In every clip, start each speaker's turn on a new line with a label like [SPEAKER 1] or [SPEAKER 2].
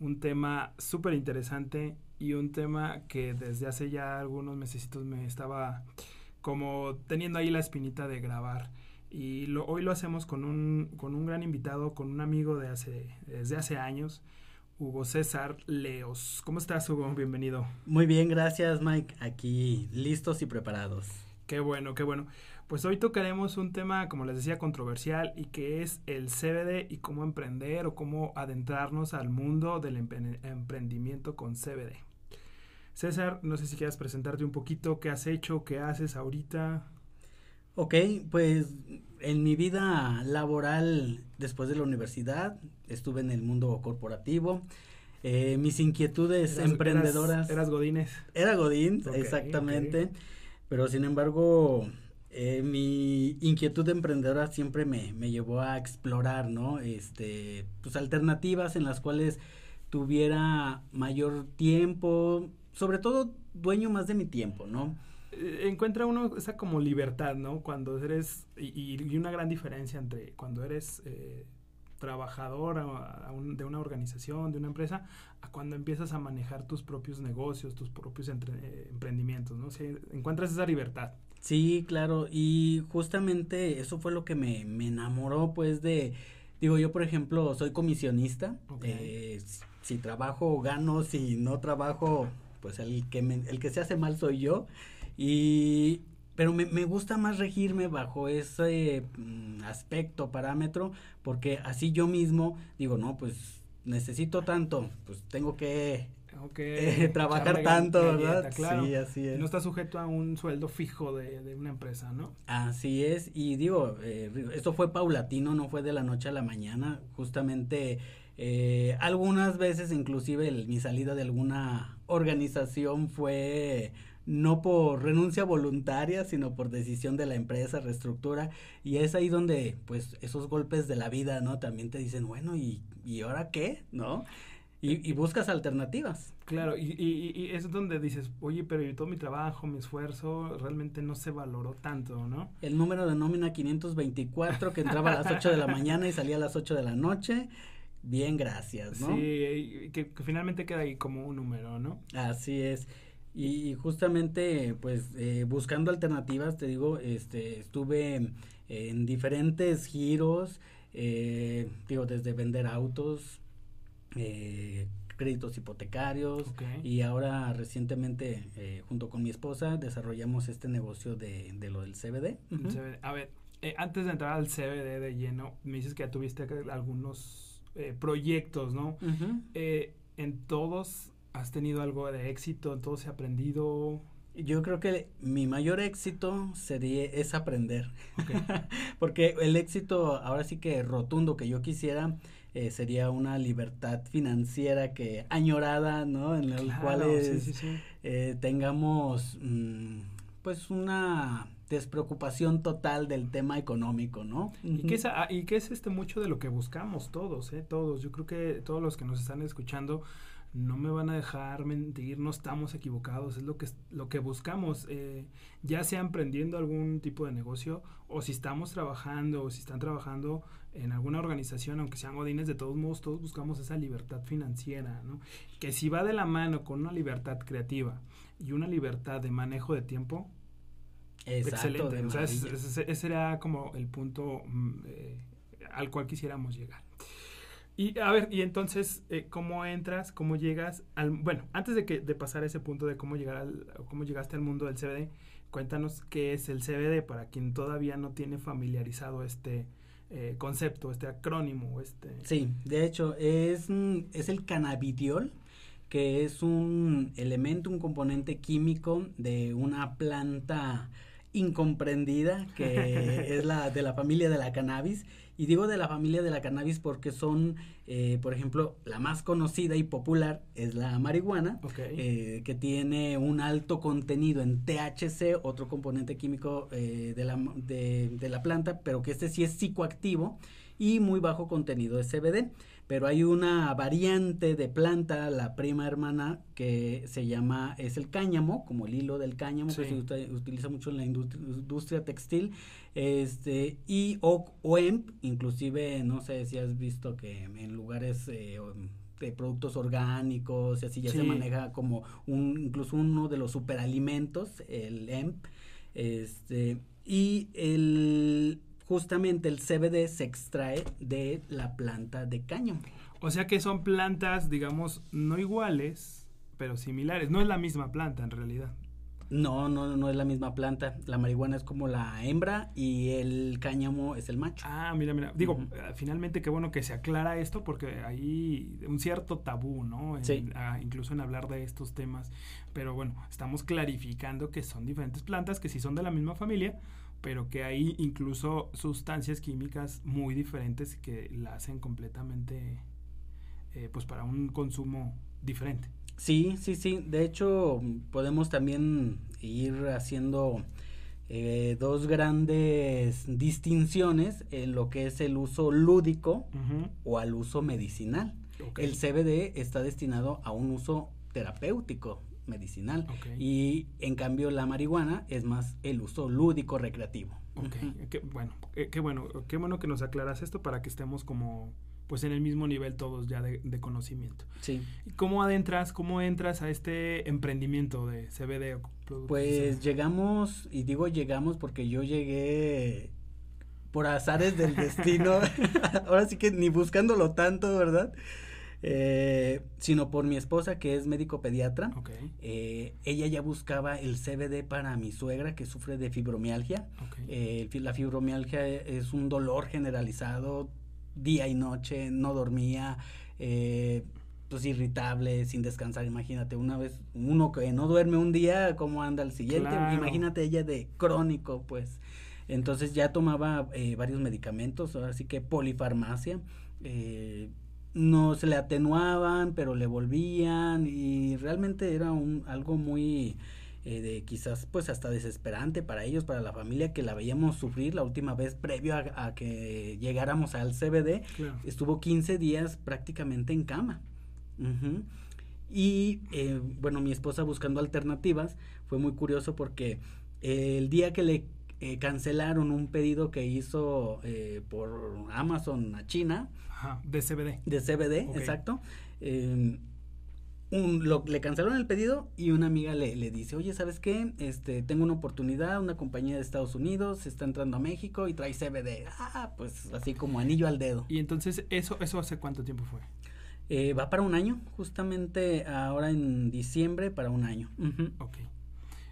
[SPEAKER 1] un tema súper interesante y un tema que desde hace ya algunos meses me estaba como teniendo ahí la espinita de grabar. Y lo, hoy lo hacemos con un, con un gran invitado, con un amigo de hace, desde hace años, Hugo César Leos. ¿Cómo estás, Hugo? Bienvenido.
[SPEAKER 2] Muy bien, gracias, Mike. Aquí listos y preparados.
[SPEAKER 1] Qué bueno, qué bueno. Pues hoy tocaremos un tema, como les decía, controversial y que es el CBD y cómo emprender o cómo adentrarnos al mundo del emprendimiento con CBD. César, no sé si quieras presentarte un poquito, qué has hecho, qué haces ahorita.
[SPEAKER 2] Ok, pues en mi vida laboral después de la universidad estuve en el mundo corporativo. Eh, mis inquietudes emprendedoras.
[SPEAKER 1] Eras, Godínez.
[SPEAKER 2] Era Godín, exactamente. Pero sin embargo, eh, mi inquietud emprendedora siempre me, me, llevó a explorar, ¿no? Este, pues alternativas en las cuales tuviera mayor tiempo, sobre todo dueño más de mi tiempo, ¿no?
[SPEAKER 1] Eh, encuentra uno esa como libertad, ¿no? Cuando eres, y, una gran diferencia entre cuando eres eh, trabajador de una organización, de una empresa, a cuando empiezas a manejar tus propios negocios, tus propios emprendimientos, ¿no? Encuentras esa libertad.
[SPEAKER 2] Sí, claro, y justamente eso fue lo que me, me enamoró, pues, de, digo, yo, por ejemplo, soy comisionista, eh, si trabajo, gano, si no trabajo, pues el que, me, el que se hace mal soy yo, y, pero me, me gusta más regirme bajo ese mm, aspecto, parámetro, porque así yo mismo digo, no, pues necesito tanto, pues tengo que
[SPEAKER 1] okay,
[SPEAKER 2] trabajar tanto, ¿verdad?
[SPEAKER 1] Claro. Sí, así es. No está sujeto a un sueldo fijo de, de una empresa, ¿no?
[SPEAKER 2] Así es, y digo, eh, esto fue paulatino, no fue de la noche a la mañana, justamente eh, algunas veces inclusive mi salida de alguna organización fue no por renuncia voluntaria, sino por decisión de la empresa, reestructura, y es ahí donde, pues, esos golpes de la vida, ¿no? También te dicen, bueno, ¿y, y ahora qué? ¿No? Y, y, buscas alternativas.
[SPEAKER 1] Claro, y, y, y, es donde dices, oye, pero todo mi trabajo, mi esfuerzo, realmente no se valoró tanto, ¿no?
[SPEAKER 2] El número de nómina 524 que entraba a las 8 de la mañana y salía a las 8 de la noche. Bien, gracias, ¿no?
[SPEAKER 1] Sí, que, que finalmente queda ahí como un número, ¿no?
[SPEAKER 2] Así es. Y, justamente, pues, eh, buscando alternativas, te digo, este, estuve en diferentes giros, eh, digo, desde vender autos, eh, créditos hipotecarios y ahora recientemente eh, junto con mi esposa desarrollamos este negocio de, de lo del CBD.
[SPEAKER 1] A ver, eh, antes de entrar al CBD de lleno, me dices que ya tuviste algunos eh, proyectos, ¿no? en todos has tenido algo de éxito, en todos se ha aprendido.
[SPEAKER 2] Yo creo que mi mayor éxito sería es aprender. Porque el éxito ahora sí que rotundo que yo quisiera eh, sería una libertad financiera que añorada, ¿no? En los cuales eh, tengamos mm, pues una despreocupación total del tema económico, ¿no?
[SPEAKER 1] Y que es, y que es este mucho de lo que buscamos todos, ¿eh? Todos. Yo creo que todos los que nos están escuchando no me van a dejar mentir, no estamos equivocados, es lo que, lo que buscamos, eh, ya sea emprendiendo algún tipo de negocio o si estamos trabajando o si están trabajando en alguna organización, aunque sean godines, de todos modos todos buscamos esa libertad financiera, ¿no? Que si va de la mano con una libertad creativa y una libertad de manejo de tiempo, excelente. O sea, ese, será como el punto mm, eh, al cual quisiéramos llegar. Y a ver, y entonces, eh, ¿cómo entras? ¿Cómo llegas al... Bueno, antes de, que, de pasar a ese punto de cómo, llegar al, cómo llegaste al mundo del CBD, cuéntanos qué es el CBD para quien todavía no tiene familiarizado este, eh, concepto, este acrónimo, este...
[SPEAKER 2] Sí, de hecho, es, es el cannabidiol, que es un elemento, un componente químico de una planta incomprendida que es la de la familia de la cannabis y digo de la familia de la cannabis porque son eh, por ejemplo la más conocida y popular es la marihuana eh, que tiene un alto contenido en THC otro componente químico eh, de, la, de, de la planta pero que este sí es psicoactivo y muy bajo contenido de CBD pero hay una variante de planta, la prima hermana, que se llama, es el cáñamo, como el hilo del cáñamo, que se utiliza mucho en la industria, textil, este, y o, hemp, inclusive, no sé si has visto que en lugares eh, de productos orgánicos y así ya se maneja como un, incluso uno de los superalimentos, el hemp, este, y el justamente el CBD se extrae de la planta de cáñamo.
[SPEAKER 1] O sea que son plantas, digamos, no iguales, pero similares. No es la misma planta en realidad.
[SPEAKER 2] No, no, no es la misma planta. La marihuana es como la hembra y el cáñamo es el macho.
[SPEAKER 1] Ah, mira, mira. Digo, eh, finalmente qué bueno que se aclara esto porque hay un cierto tabú, ¿no? sí. Incluso en hablar de estos temas. Pero bueno, estamos clarificando que son diferentes plantas, que si son de la misma familia, pero que hay incluso sustancias químicas muy diferentes que la hacen completamente, eh, pues para un consumo diferente.
[SPEAKER 2] Sí, sí, sí. De hecho, podemos también ir haciendo eh, dos grandes distinciones en lo que es el uso lúdico o al uso medicinal. El CBD está destinado a un uso terapéutico, medicinal. Y en cambio la marihuana es más el uso lúdico recreativo.
[SPEAKER 1] Qué, bueno, eh, qué bueno, qué bueno que nos aclaras esto para que estemos como pues en el mismo nivel todos ya de, conocimiento.
[SPEAKER 2] Sí.
[SPEAKER 1] ¿Cómo adentras, cómo entras a este emprendimiento de CBD?
[SPEAKER 2] Pues llegamos, y digo llegamos porque yo llegué por azares del destino, ahora sí que ni buscándolo tanto, ¿verdad? Eh, sino por mi esposa que es médico pediatra. Eh, ella ya buscaba el CBD para mi suegra que sufre de fibromialgia. Eh, la fibromialgia es un dolor generalizado día y noche, no dormía, pues irritable, sin descansar. Imagínate, una vez, uno que no duerme un día, ¿cómo anda el siguiente? Imagínate ella de crónico, pues. Entonces ya tomaba varios medicamentos, así que polifarmacia. Eh, no se le atenuaban, pero le volvían y realmente era un algo muy eh, de quizás pues hasta desesperante para ellos, para la familia que la veíamos sufrir la última vez previo a, que llegáramos al CBD, estuvo 15 días prácticamente en cama. Y eh, bueno, mi esposa buscando alternativas fue muy curioso porque el día que le eh, cancelaron un pedido que hizo por Amazon a China,
[SPEAKER 1] de CBD.
[SPEAKER 2] De CBD, exacto. Em, le cancelaron el pedido y una amiga le, le, dice, oye, ¿sabes qué? Este, tengo una oportunidad, una compañía de Estados Unidos está entrando a México y trae CBD. Ah, pues así como anillo al dedo.
[SPEAKER 1] Y entonces, ¿eso, eso hace cuánto tiempo fue?
[SPEAKER 2] Eh, va para un año, justamente ahora en diciembre para un año.
[SPEAKER 1] Ok.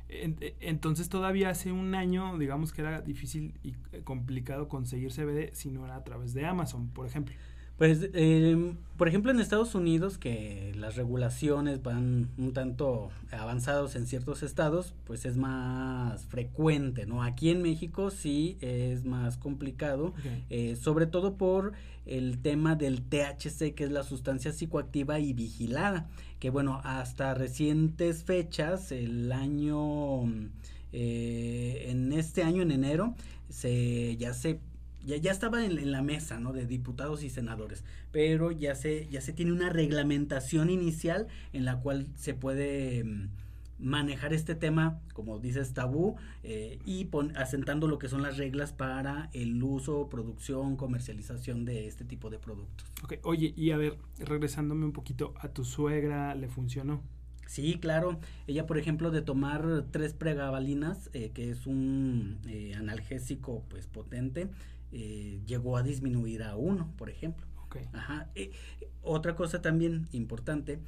[SPEAKER 1] Entonces todavía hace un año, digamos que era difícil y complicado conseguir CBD si no era a través de Amazon, por ejemplo.
[SPEAKER 2] Pues, eh, por ejemplo, en Estados Unidos, que las regulaciones van un tanto avanzados en ciertos estados, pues es más frecuente, ¿no? Aquí en México sí es más complicado, eh, sobre todo por el tema del THC, que es la sustancia psicoactiva y vigilada, que bueno, hasta recientes fechas, el año, eh, en este año, en enero, se ya se ya, ya estaba en, la mesa, ¿no? De diputados y senadores, pero ya se, ya se tiene una reglamentación inicial en la cual se puede mm, manejar este tema, como dices, tabú, eh, y asentando lo que son las reglas para el uso, producción, comercialización de este tipo de productos.
[SPEAKER 1] Ok, oye, y a ver, regresándome un poquito, ¿a tu suegra le funcionó?
[SPEAKER 2] Sí, claro. Ella, por ejemplo, de tomar tres pregavalinas, eh, que es un eh, analgésico pues potente, eh, llegó a disminuir a uno, por ejemplo. Ajá. Eh, otra cosa también importante,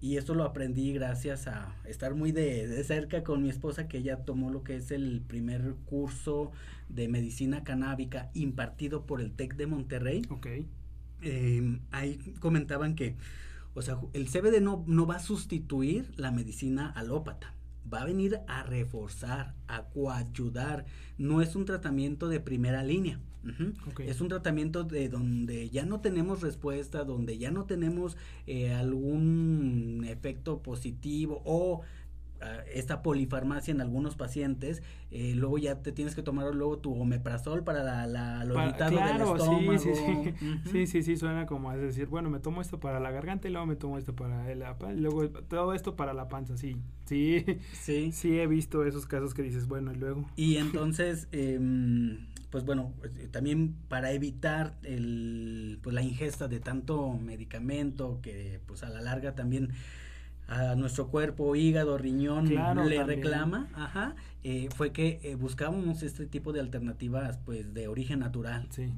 [SPEAKER 2] y esto lo aprendí gracias a estar muy de, cerca con mi esposa, que ella tomó lo que es el primer curso de medicina canábica impartido por el TEC de Monterrey.
[SPEAKER 1] Ok.
[SPEAKER 2] Em, ahí comentaban que, o sea, el CBD no, no va a sustituir la medicina alópata va a venir a reforzar, a coayudar. No es un tratamiento de primera línea. Es un tratamiento de donde ya no tenemos respuesta, donde ya no tenemos eh, algún efecto positivo o esta polifarmacia en algunos pacientes, eh, luego ya te tienes que tomar luego tu omeprazol para la, la lo irritado del estómago.
[SPEAKER 1] Sí, sí, sí. sí, sí, suena como es decir, bueno, me tomo esto para la garganta y luego me tomo esto para el y luego todo esto para la panza, sí, sí, sí, sí he visto esos casos que dices, bueno, y luego.
[SPEAKER 2] Y entonces, eh, pues bueno, también para evitar el, pues la ingesta de tanto medicamento que pues a la larga también a nuestro cuerpo, hígado, riñón, le reclama, ajá, eh, fue que eh, buscábamos este tipo de alternativas pues de origen natural.
[SPEAKER 1] Sí.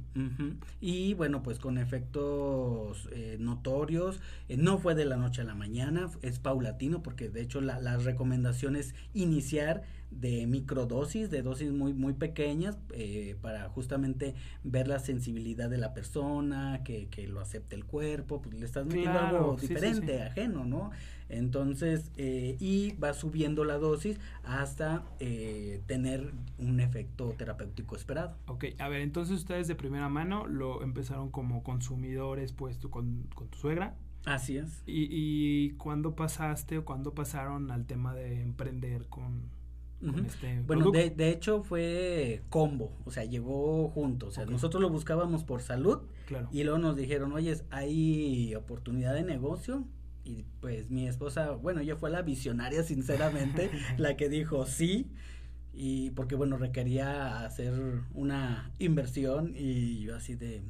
[SPEAKER 2] Y bueno, pues con efectos eh, notorios, no fue de la noche a la mañana, es paulatino porque de hecho la, las recomendaciones iniciar de microdosis, de dosis muy, muy pequeñas, para justamente ver la sensibilidad de la persona, que, que lo acepte el cuerpo, pues le estás metiendo algo diferente, ajeno, ¿no? Entonces, eh, y va subiendo la dosis hasta eh, tener un efecto terapéutico esperado.
[SPEAKER 1] Ok, a ver, entonces ustedes de primera mano lo empezaron como consumidores, pues, con, con tu suegra.
[SPEAKER 2] Así es.
[SPEAKER 1] ¿Y, ¿Y cuándo pasaste o cuándo pasaron al tema de emprender con, este
[SPEAKER 2] bueno, de, de, hecho fue combo, o sea, llegó junto. O sea, nosotros lo buscábamos por salud
[SPEAKER 1] claro.
[SPEAKER 2] y luego nos dijeron, oye, hay oportunidad de negocio, y pues mi esposa, bueno, ella fue la visionaria, sinceramente, la que dijo sí. Y porque, bueno, requería hacer una inversión y yo así de,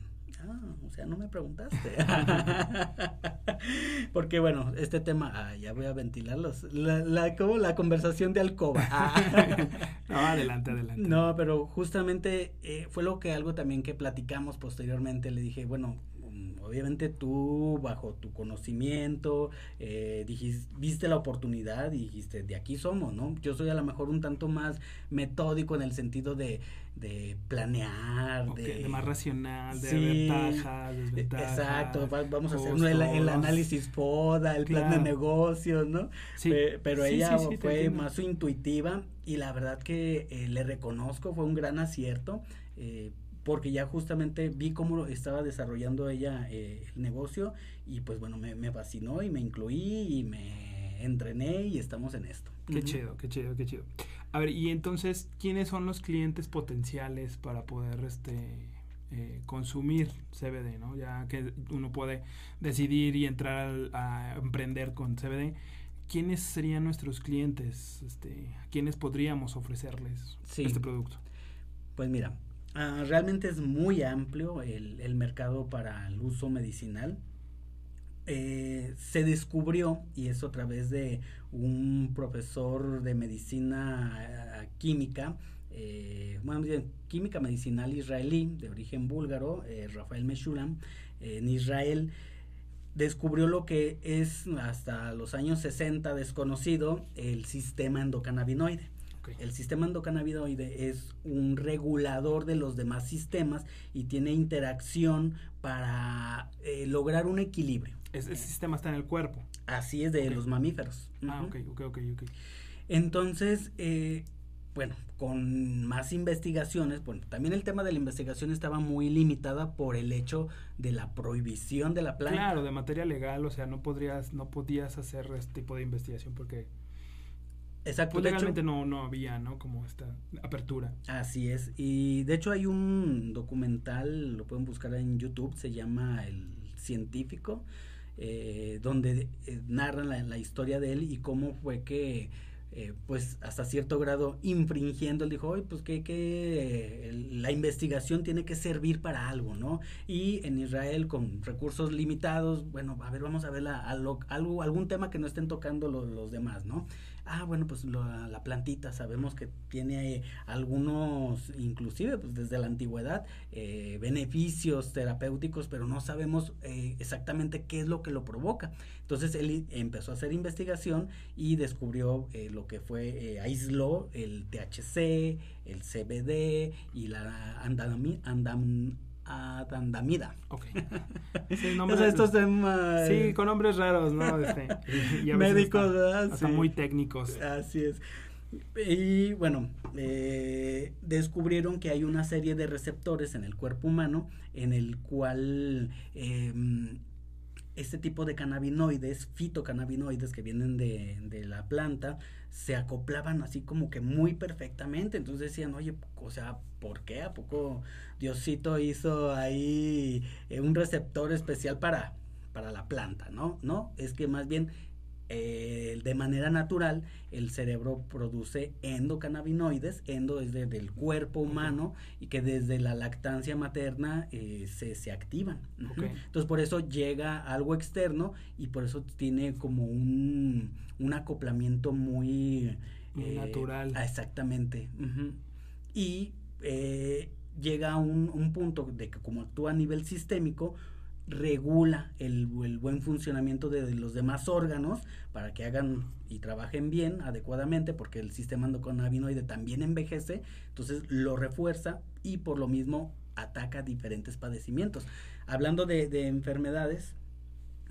[SPEAKER 2] ah, o sea, no me preguntaste. porque, bueno, este tema, ah, ya voy a ventilarlos. La, la, como la conversación de alcoba.
[SPEAKER 1] no, adelante, adelante.
[SPEAKER 2] No, pero justamente eh, fue lo que algo también que platicamos posteriormente. Le dije, bueno, obviamente tú bajo tu conocimiento eh, dijiste, viste la oportunidad y dijiste, de aquí somos, ¿no? Yo soy a lo mejor un tanto más metódico en el sentido de, de planear,
[SPEAKER 1] de, más racional, de ventajas, desventajas.
[SPEAKER 2] Exacto, vamos a hacer el, análisis FODA, el plan de negocios, ¿no? Sí. pero ella fue más intuitiva y la verdad que eh, le reconozco, fue un gran acierto. Eh, porque ya justamente vi cómo estaba desarrollando ella eh, el negocio y pues bueno, me, me, fascinó y me incluí y me entrené y estamos en esto.
[SPEAKER 1] Qué chido, qué chido, qué chido. A ver, y entonces, ¿quiénes son los clientes potenciales para poder este eh, consumir CBD, ¿no? Ya que uno puede decidir y entrar a emprender con CBD. ¿Quiénes serían nuestros clientes? Este, ¿A quiénes podríamos ofrecerles este producto?
[SPEAKER 2] Pues mira, Ah, realmente es muy amplio el, mercado para el uso medicinal. Eh, se descubrió, y es a través de un profesor de medicina eh, química, eh, bueno, química medicinal israelí de origen búlgaro, Rafael Meshulam, en Israel, descubrió lo que es hasta los años 60 desconocido, el sistema endocannabinoide. El sistema endocannabinoide es un regulador de los demás sistemas y tiene interacción para eh, lograr un equilibrio.
[SPEAKER 1] Ese sistema está en el cuerpo.
[SPEAKER 2] Así es de los mamíferos.
[SPEAKER 1] Ah, ok, ok, ok, ok.
[SPEAKER 2] Entonces, eh, bueno, con más investigaciones, bueno, también el tema de la investigación estaba muy limitada por el hecho de la prohibición de la planta.
[SPEAKER 1] Claro, de materia legal, o sea, no podrías, no podías hacer este tipo de investigación porque
[SPEAKER 2] Exacto.
[SPEAKER 1] Pues no, no había, ¿no? Como esta apertura.
[SPEAKER 2] Así es. Y de hecho hay un documental, lo pueden buscar en YouTube, se llama El Científico, eh, donde eh, narran la, historia de él y cómo fue que, eh, pues hasta cierto grado, infringiendo, él dijo, oye, pues que, que la investigación tiene que servir para algo, ¿no? Y en Israel, con recursos limitados, bueno, a ver, vamos a ver algo, algún tema que no estén tocando los demás, ¿no? Ah, bueno, pues la plantita sabemos que tiene algunos, inclusive pues desde la antigüedad, eh, beneficios terapéuticos, pero no sabemos eh, exactamente qué es lo que lo provoca. Entonces él empezó a hacer investigación y descubrió eh, lo que fue, aisló el THC, el CBD y la andamida. andam, Adandamida.
[SPEAKER 1] Ok.
[SPEAKER 2] Sí, estos temas.
[SPEAKER 1] Sí, con nombres raros, ¿no? Este,
[SPEAKER 2] Médicos,
[SPEAKER 1] hasta, muy técnicos.
[SPEAKER 2] Así es. Y bueno, eh, descubrieron que hay una serie de receptores en el cuerpo humano en el cual em, este tipo de cannabinoides, fitocannabinoides que vienen de, de, la planta, se acoplaban así como que muy perfectamente. Entonces decían, oye, o sea, ¿por qué? ¿A poco Diosito hizo ahí eh, un receptor especial para, para la planta? No, no, es que más bien eh, de manera natural el cerebro produce endocannabinoides, endo es del cuerpo humano y que desde la lactancia materna eh, se, se, activan. Entonces por eso llega algo externo y por eso tiene como un, un acoplamiento muy...
[SPEAKER 1] natural.
[SPEAKER 2] Exactamente. Y llega a un, un punto de que como actúa a nivel sistémico, regula el, buen funcionamiento de, los demás órganos para que hagan y trabajen bien adecuadamente porque el sistema endocannabinoide también envejece, entonces lo refuerza y por lo mismo ataca diferentes padecimientos. Hablando de, de enfermedades,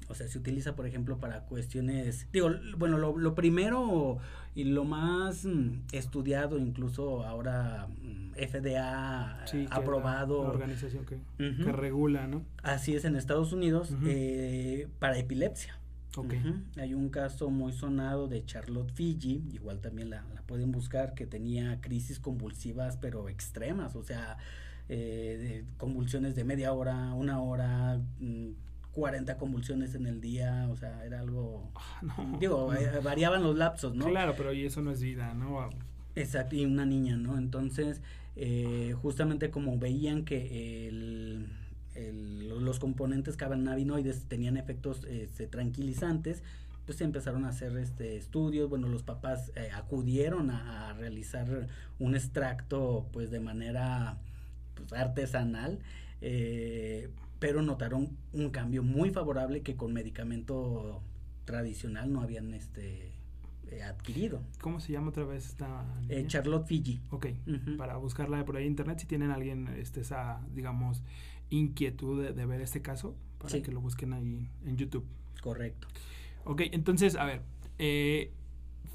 [SPEAKER 2] o sea, se utiliza, por ejemplo, para cuestiones, digo, bueno, lo, primero y lo más mm, estudiado, incluso ahora mm, FDA aprobado.
[SPEAKER 1] La, organización que, regula, ¿no?
[SPEAKER 2] Así es, en Estados Unidos, eh, para epilepsia. Okay. Hay un caso muy sonado de Charlotte Fiji, igual también la, pueden buscar, que tenía crisis convulsivas, pero extremas, o sea, eh, convulsiones de media hora, una hora, mm, 40 convulsiones en el día, o sea, era algo... Ah, digo, eh, variaban los lapsos, ¿no?
[SPEAKER 1] Claro, pero y eso no es vida, ¿no?
[SPEAKER 2] Exacto, y una niña, ¿no? Entonces, eh, justamente como veían que el, los componentes cannabinoides tenían efectos este, tranquilizantes, pues empezaron a hacer este estudios, bueno, los papás eh, acudieron a, a, realizar un extracto pues de manera pues, artesanal, eh, pero notaron un cambio muy favorable que con medicamento tradicional no habían este eh, adquirido.
[SPEAKER 1] ¿Cómo se llama otra vez esta
[SPEAKER 2] eh, Charlotte Fiji.
[SPEAKER 1] Ok, para buscarla por ahí en internet, si tienen alguien este, esa, digamos, inquietud de, ver este caso, para que lo busquen ahí en YouTube.
[SPEAKER 2] Correcto.
[SPEAKER 1] Ok, entonces, a ver, eh,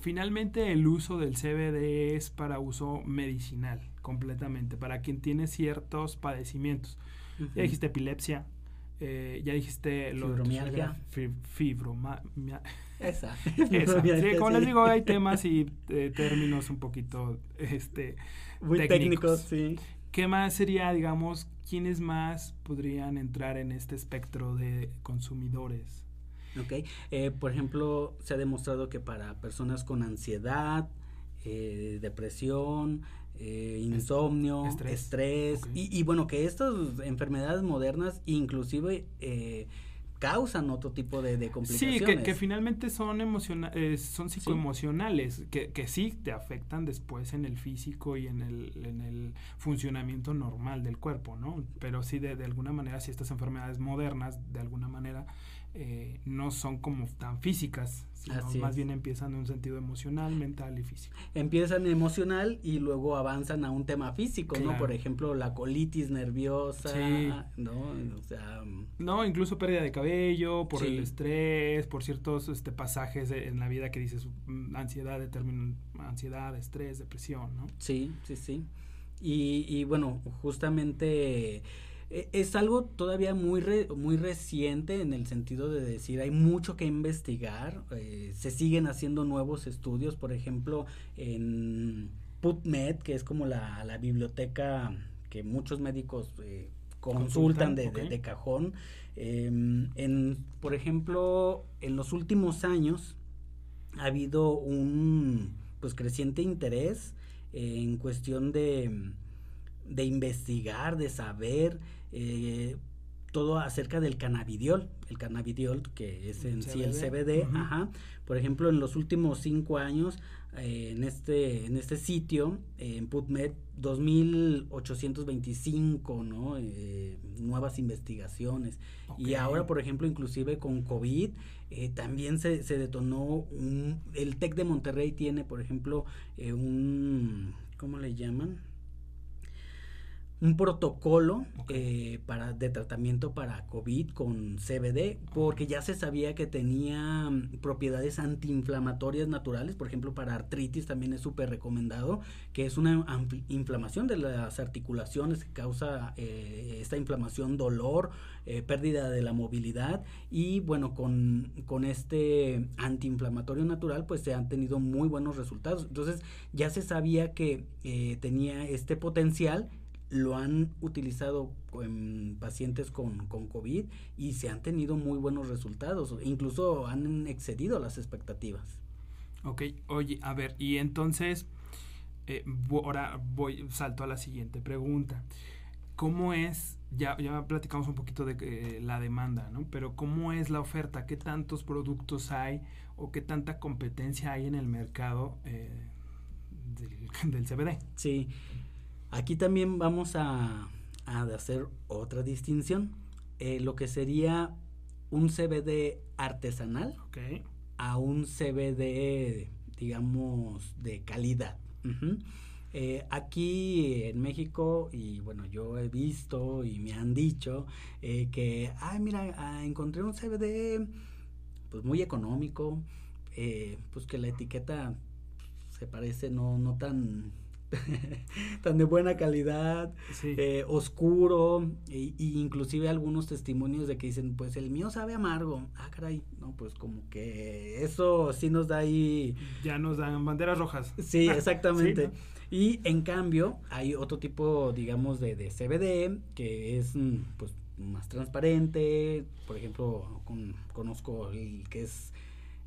[SPEAKER 1] finalmente el uso del CBD es para uso medicinal, completamente, para quien tiene ciertos padecimientos. Ya dijiste epilepsia, eh, ya dijiste
[SPEAKER 2] lo fibromialgia.
[SPEAKER 1] Fibromia.
[SPEAKER 2] Esa.
[SPEAKER 1] Esa. Sí, como les digo, hay temas y eh, términos un poquito este,
[SPEAKER 2] Muy técnicos. sí.
[SPEAKER 1] ¿Qué más sería, digamos, quiénes más podrían entrar en este espectro de consumidores?
[SPEAKER 2] Ok, eh, por ejemplo, se ha demostrado que para personas con ansiedad, eh, depresión, eh, insomnio, estrés, y, bueno, que estas enfermedades modernas inclusive eh, causan otro tipo de, complicaciones.
[SPEAKER 1] Sí, que, finalmente son, eh, son psicoemocionales, Que, que sí te afectan después en el físico y en el, en el funcionamiento normal del cuerpo, ¿no? Pero sí, de, de alguna manera, si estas enfermedades modernas, de alguna manera, eh, no son como tan físicas, sino más bien empiezan en un sentido emocional, mental y físico.
[SPEAKER 2] Empiezan emocional y luego avanzan a un tema físico, ¿no? Por ejemplo, la colitis nerviosa, ¿no? O sea,
[SPEAKER 1] mm. no, incluso pérdida de cabello, por el estrés, por ciertos este, pasajes en la vida que dices mm, ansiedad, determinan ansiedad, estrés, depresión, ¿no?
[SPEAKER 2] Sí, sí, sí. Y, y bueno, justamente es algo todavía muy, muy reciente en el sentido de decir hay mucho que investigar, eh, se siguen haciendo nuevos estudios, por ejemplo, en PubMed, que es como la, la biblioteca que muchos médicos eh, consultan, de, de, cajón. Em, en, por ejemplo, en los últimos años ha habido un pues creciente interés en cuestión de, de investigar, de saber, eh, todo acerca del cannabidiol, el cannabidiol que es en sí el CBD, ajá. Por ejemplo, en los últimos cinco años, eh, en este en este sitio, en PubMed, 2.825, ¿no? Eh, nuevas investigaciones. Y ahora, por ejemplo, inclusive con COVID, eh, también se, se detonó un, el TEC de Monterrey tiene, por ejemplo, un, ¿cómo le llaman? Un protocolo eh, para de tratamiento para COVID con CBD porque ya se sabía que tenía mm, propiedades antiinflamatorias naturales, por ejemplo para artritis también es súper recomendado, que es una inflamación de las articulaciones que causa eh, esta inflamación, dolor, eh, pérdida de la movilidad y bueno, con, con este antiinflamatorio natural pues se han tenido muy buenos resultados. Entonces ya se sabía que tenía este potencial lo han utilizado en pacientes con, con, COVID y se han tenido muy buenos resultados, incluso han excedido las expectativas.
[SPEAKER 1] Ok, oye, a ver, y entonces, eh, ahora voy, salto a la siguiente pregunta. ¿Cómo es, ya, ya platicamos un poquito de eh, la demanda, ¿no? Pero ¿cómo es la oferta? ¿Qué tantos productos hay o qué tanta competencia hay en el mercado eh, del, del CBD?
[SPEAKER 2] Sí, Aquí también vamos a, hacer otra distinción. Eh, lo que sería un CBD artesanal a un CBD, digamos, de calidad. Eh, aquí en México, y bueno, yo he visto y me han dicho eh, que, ay, mira, ah, encontré un CBD pues muy económico, pues que la etiqueta se parece no, no tan tan de buena calidad, eh, oscuro, e, inclusive algunos testimonios de que dicen, pues el mío sabe amargo. Ah, caray, no, pues como que eso sí nos da ahí...
[SPEAKER 1] Ya nos dan banderas rojas.
[SPEAKER 2] Sí, exactamente. Y en cambio, hay otro tipo, digamos, de, de CBD, que es, mm, pues, más transparente. Por ejemplo, conozco el que es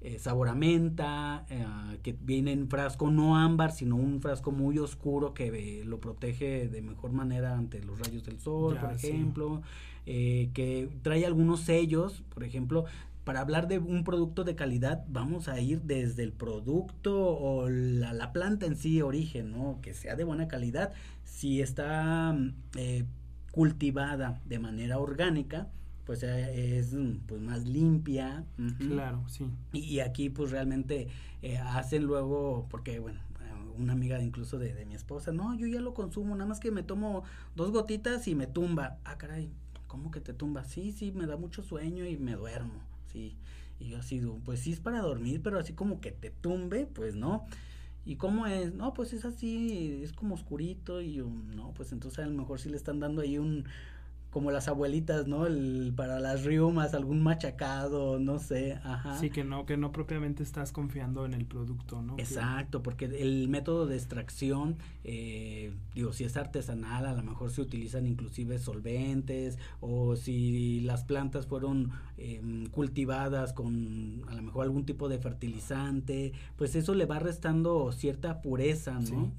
[SPEAKER 2] eh, sabor a menta, eh, que viene en frasco no ámbar, sino un frasco muy oscuro que lo protege de mejor manera ante los rayos del sol, por ejemplo, eh, que trae algunos sellos, por ejemplo, para hablar de un producto de calidad, vamos a ir desde el producto o la, la planta en sí, origen, ¿no? Que sea de buena calidad. Si está cultivada de manera orgánica, pues eh, es pues más limpia.
[SPEAKER 1] Claro, sí.
[SPEAKER 2] Y, aquí pues realmente eh, hacen luego, porque bueno, una amiga incluso de, de, mi esposa, no, yo ya lo consumo, nada más que me tomo dos gotitas y me tumba. Ah, caray, ¿cómo que te tumba? Sí, sí, me da mucho sueño y me duermo, sí. Y yo así, pues sí es para dormir, pero así como que te tumbe, pues no. ¿Y cómo es? No, pues es así, es como oscurito y no, pues entonces a lo mejor sí le están dando ahí un, como las abuelitas, ¿no? El, para las riumas, algún machacado, no sé, ajá.
[SPEAKER 1] Sí, que no, que no propiamente estás confiando en el producto, ¿no?
[SPEAKER 2] Exacto, porque el método de extracción, eh, digo, si es artesanal, a lo mejor se utilizan inclusive solventes, o si las plantas fueron em, cultivadas con a lo mejor algún tipo de fertilizante, pues eso le va restando cierta pureza, ¿no?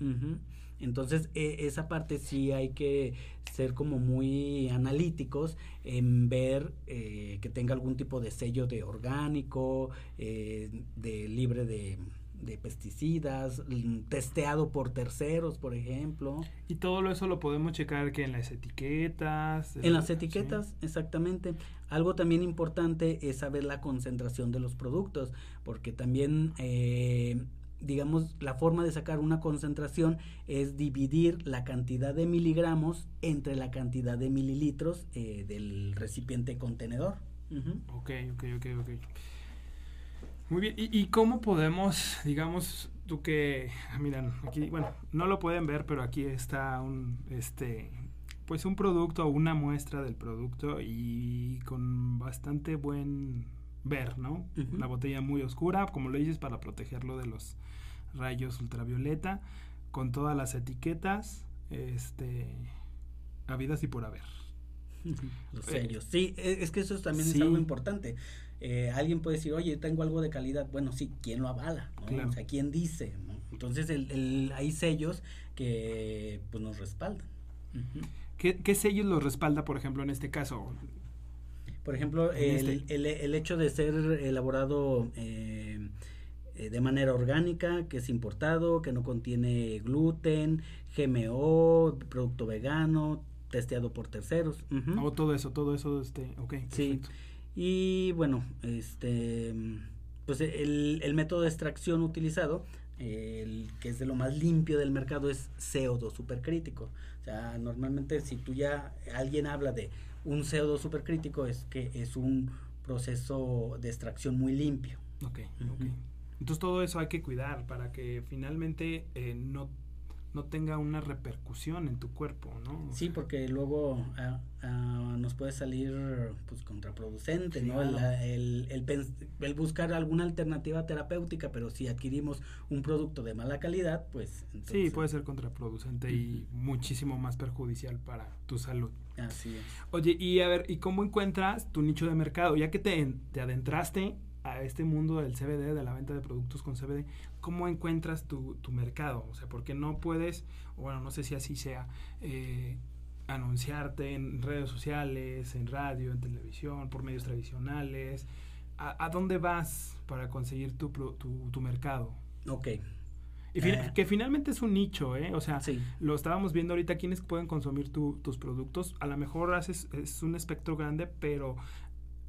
[SPEAKER 2] Entonces, e, esa parte sí hay que ser como muy analíticos en ver eh, que tenga algún tipo de sello de orgánico, eh, de libre de, pesticidas, mm, testeado por terceros, por ejemplo.
[SPEAKER 1] Y todo eso lo podemos checar que en las etiquetas.
[SPEAKER 2] En las etiquetas, exactamente. Algo también importante es saber la concentración de los productos, porque también eh, digamos, la forma de sacar una concentración es dividir la cantidad de miligramos entre la cantidad de mililitros eh, del recipiente contenedor.
[SPEAKER 1] Ok, ok, ok, ok. Muy bien, ¿Y, cómo podemos, digamos, tú que, miran, aquí, bueno, no lo pueden ver, pero aquí está un, este, pues un producto o una muestra del producto y con bastante buen ver, ¿no? Una botella muy oscura, como lo dices, para protegerlo de los rayos ultravioleta, con todas las etiquetas, este, habidas y por haber.
[SPEAKER 2] Los eh, sellos. sí, e, es que eso también es algo importante. Eh, alguien puede decir, oye, tengo algo de calidad. Bueno, sí, ¿quién lo avala? O sea, ¿quién dice? Entonces, el, hay sellos que pues, nos respaldan.
[SPEAKER 1] ¿Qué, ¿Qué sellos los respalda, por ejemplo, en este caso?
[SPEAKER 2] Por ejemplo, el, este. el, el, hecho de ser elaborado eh, eh, de manera orgánica, que es importado, que no contiene gluten, GMO, producto vegano, testeado por terceros.
[SPEAKER 1] O todo eso, todo eso, este, ok.
[SPEAKER 2] Sí. Y bueno, este, pues el, el método de extracción utilizado el que es de lo más limpio del mercado es CO2 supercrítico. O sea, normalmente si tú ya alguien habla de un CO2 supercrítico es que es un proceso de extracción muy limpio.
[SPEAKER 1] Ok, Entonces todo eso hay que cuidar para que finalmente eh, no no tenga una repercusión en tu cuerpo, ¿no?
[SPEAKER 2] sí, porque luego ah, ah, nos puede salir pues contraproducente, ¿no? El, el, buscar alguna alternativa terapéutica, pero si adquirimos un producto de mala calidad, pues...
[SPEAKER 1] sí, puede ser contraproducente y muchísimo más perjudicial para tu salud.
[SPEAKER 2] Así es.
[SPEAKER 1] Oye, y a ver, ¿y cómo encuentras tu nicho de mercado? Ya que te, te adentraste a este mundo del CBD, de la venta de productos con CBD, ¿cómo encuentras tu, tu mercado? O sea, porque no puedes, bueno, no sé si así sea, eh, anunciarte en redes sociales, en radio, en televisión, por medios tradicionales. ¿A, dónde vas para conseguir tu, tu, tu mercado?
[SPEAKER 2] Ok.
[SPEAKER 1] Y eh. que finalmente es un nicho, ¿eh? O sea, lo estábamos viendo ahorita, quienes pueden consumir tus productos. A lo mejor haces, es un espectro grande, pero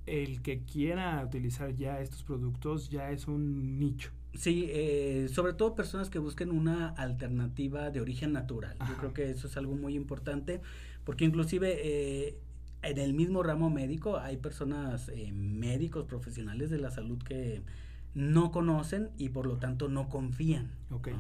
[SPEAKER 1] el que quiera utilizar ya estos productos ya es un nicho.
[SPEAKER 2] Sí, eh, sobre todo personas que busquen una alternativa de origen natural. Yo creo que eso es algo muy importante, porque inclusive eh, en el mismo ramo médico hay personas, eh, médicos profesionales de la salud que no conocen y por lo tanto no confían.
[SPEAKER 1] Okay.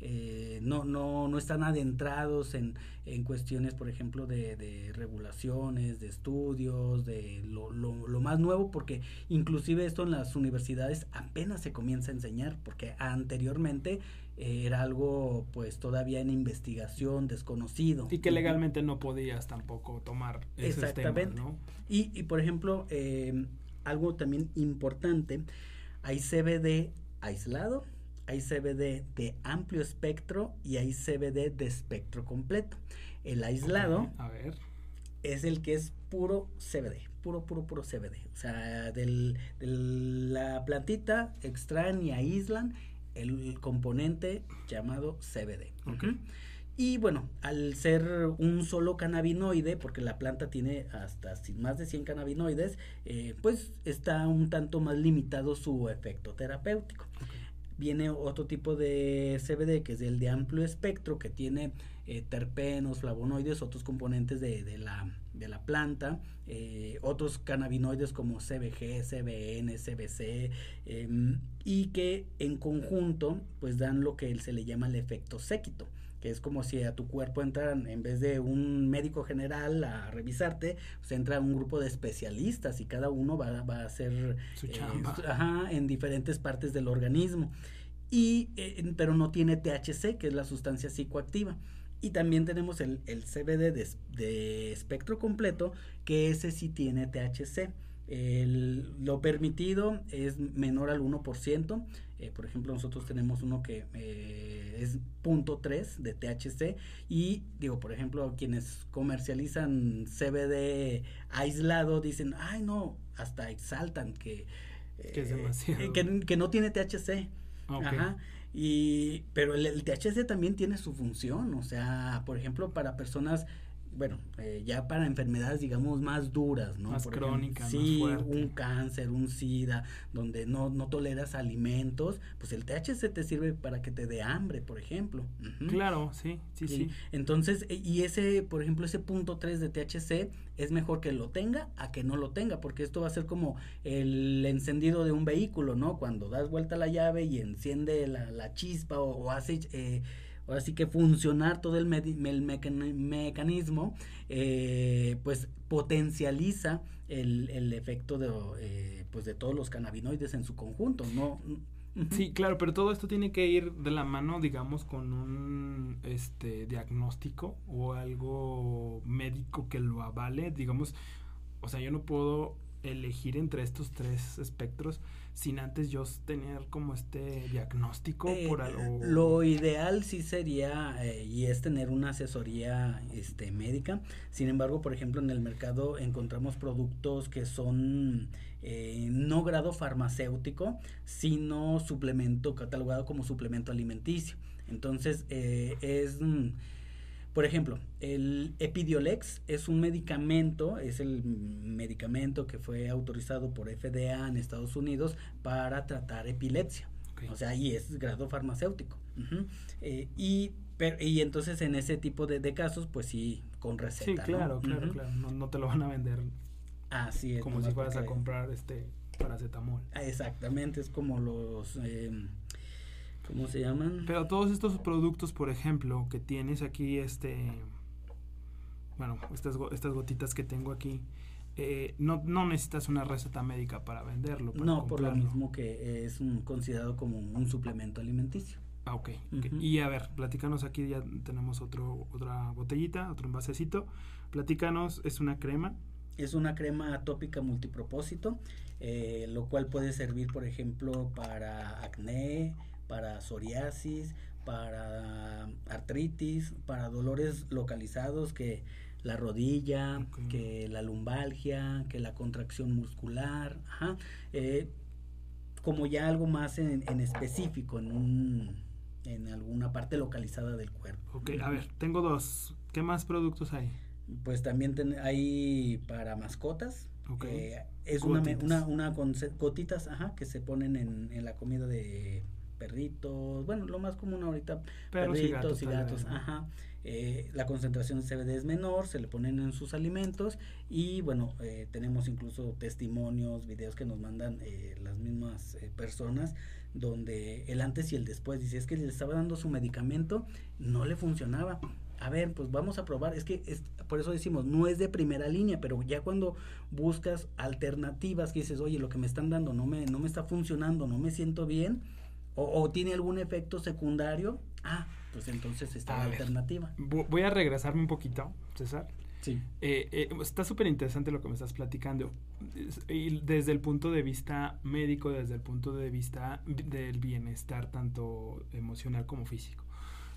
[SPEAKER 2] Eh, ¿no? no, no, están adentrados en, en cuestiones, por ejemplo, de, de regulaciones, de estudios, de lo, lo, más nuevo, porque inclusive esto en las universidades apenas se comienza a enseñar, porque anteriormente eh, era algo pues todavía en investigación, desconocido.
[SPEAKER 1] Y que legalmente no podías tampoco tomar esos Exactamente. Temas, ¿no?
[SPEAKER 2] y, y, por ejemplo, eh, algo también importante, hay CBD aislado hay CBD de amplio espectro y hay CBD de espectro completo. El aislado es el que es puro CBD, puro, puro, puro CBD. O sea, de la plantita extraen y aíslan el componente llamado CBD. Y bueno, al ser un solo cannabinoide, porque la planta tiene hasta más de 100 cannabinoides, eh, pues está un tanto más limitado su efecto terapéutico viene otro tipo de CBD que es el de amplio espectro que tiene eh, terpenos, flavonoides, otros componentes de, de, la, de la planta, eh, otros cannabinoides como CBG, CBN, CBC em, y que en conjunto pues dan lo que se le llama el efecto séquito que es como si a tu cuerpo entran, en vez de un médico general a revisarte, pues entra un grupo de especialistas y cada uno va, va a hacer
[SPEAKER 1] Su eh,
[SPEAKER 2] ajá, en diferentes partes del organismo. Y, eh, pero no tiene THC, que es la sustancia psicoactiva. Y también tenemos el, el CBD de, de, espectro completo, que ese sí tiene THC. El, lo permitido es menor al 1%. Eh, por ejemplo, nosotros tenemos uno que eh, es punto .3 de THC y digo, por ejemplo, quienes comercializan CBD aislado dicen, ay no, hasta exaltan que,
[SPEAKER 1] que es demasiado.
[SPEAKER 2] Que, no tiene THC. Ajá. Y, pero el, el, THC también tiene su función, o sea, por ejemplo, para personas bueno, eh, ya para enfermedades, digamos, más duras, ¿no?
[SPEAKER 1] Más crónicas,
[SPEAKER 2] sí, un cáncer, un SIDA, donde no, no toleras alimentos, pues el THC te sirve para que te dé hambre, por ejemplo.
[SPEAKER 1] Claro, sí, sí, sí,
[SPEAKER 2] Entonces, e, y ese, por ejemplo, ese punto 3 de THC es mejor que lo tenga a que no lo tenga, porque esto va a ser como el encendido de un vehículo, ¿no? Cuando das vuelta a la llave y enciende la, la chispa o, o hace... Eh, ahora sí que funcionar todo el, mecanismo, eh, pues potencializa el, el efecto de, eh, pues de todos los cannabinoides en su conjunto, ¿no?
[SPEAKER 1] Sí, claro, pero todo esto tiene que ir de la mano, digamos, con un este diagnóstico o algo médico que lo avale, digamos, o sea, yo no puedo elegir entre estos tres espectros sin antes yo tener como este diagnóstico
[SPEAKER 2] eh,
[SPEAKER 1] por algo.
[SPEAKER 2] Lo ideal sí sería eh, y es tener una asesoría este médica. Sin embargo, por ejemplo, en el mercado encontramos productos que son eh, no grado farmacéutico, sino suplemento catalogado como suplemento alimenticio. Entonces, es mm, por ejemplo, el Epidiolex es un medicamento, es el medicamento que fue autorizado por FDA en Estados Unidos para tratar epilepsia. O sea, y es grado farmacéutico. Eh, y, y entonces en ese tipo de, casos, pues sí, con receta.
[SPEAKER 1] Sí, claro, claro, claro. No, te lo van a vender.
[SPEAKER 2] Así es.
[SPEAKER 1] Como si fueras a comprar este paracetamol.
[SPEAKER 2] Exactamente, es como los... Eh, ¿Cómo se llaman?
[SPEAKER 1] Pero todos estos productos, por ejemplo, que tienes aquí, este, bueno, estas, estas gotitas que tengo aquí, eh, no, no necesitas una receta médica para venderlo.
[SPEAKER 2] no, por lo mismo que es considerado como un suplemento alimenticio.
[SPEAKER 1] Ah, ok. Y a ver, platícanos aquí, ya tenemos otro, otra botellita, otro envasecito. Platícanos, es una crema.
[SPEAKER 2] Es una crema tópica multipropósito, eh, lo cual puede servir, por ejemplo, para acné, para psoriasis, para artritis, para dolores localizados que la rodilla, que la lumbalgia, que la contracción muscular, eh, como ya algo más en, específico, en, un, en alguna parte localizada del cuerpo.
[SPEAKER 1] Ok, a ver, tengo dos. ¿Qué más productos hay?
[SPEAKER 2] Pues también hay para mascotas. Eh, es una, una, una, con gotitas ajá, que se ponen en, en la comida de perritos, bueno, lo más común ahorita, perritos y gatos, ajá. Eh, la concentración de CBD es menor, se le ponen en sus alimentos y bueno, eh, tenemos incluso testimonios, videos que nos mandan eh, las mismas personas donde el antes y el después, dice, es que le estaba dando su medicamento, no le funcionaba. A ver, pues vamos a probar, es que es, por eso decimos, no es de primera línea, pero ya cuando buscas alternativas que dices, oye, lo que me están dando no me, no me está funcionando, no me siento bien, o, tiene algún efecto secundario, ah, pues entonces está la alternativa.
[SPEAKER 1] Voy a regresarme un poquito, César.
[SPEAKER 2] Sí.
[SPEAKER 1] Eh, eh, está súper interesante lo que me estás platicando. Y desde el punto de vista médico, desde el punto de vista del bienestar, tanto emocional como físico.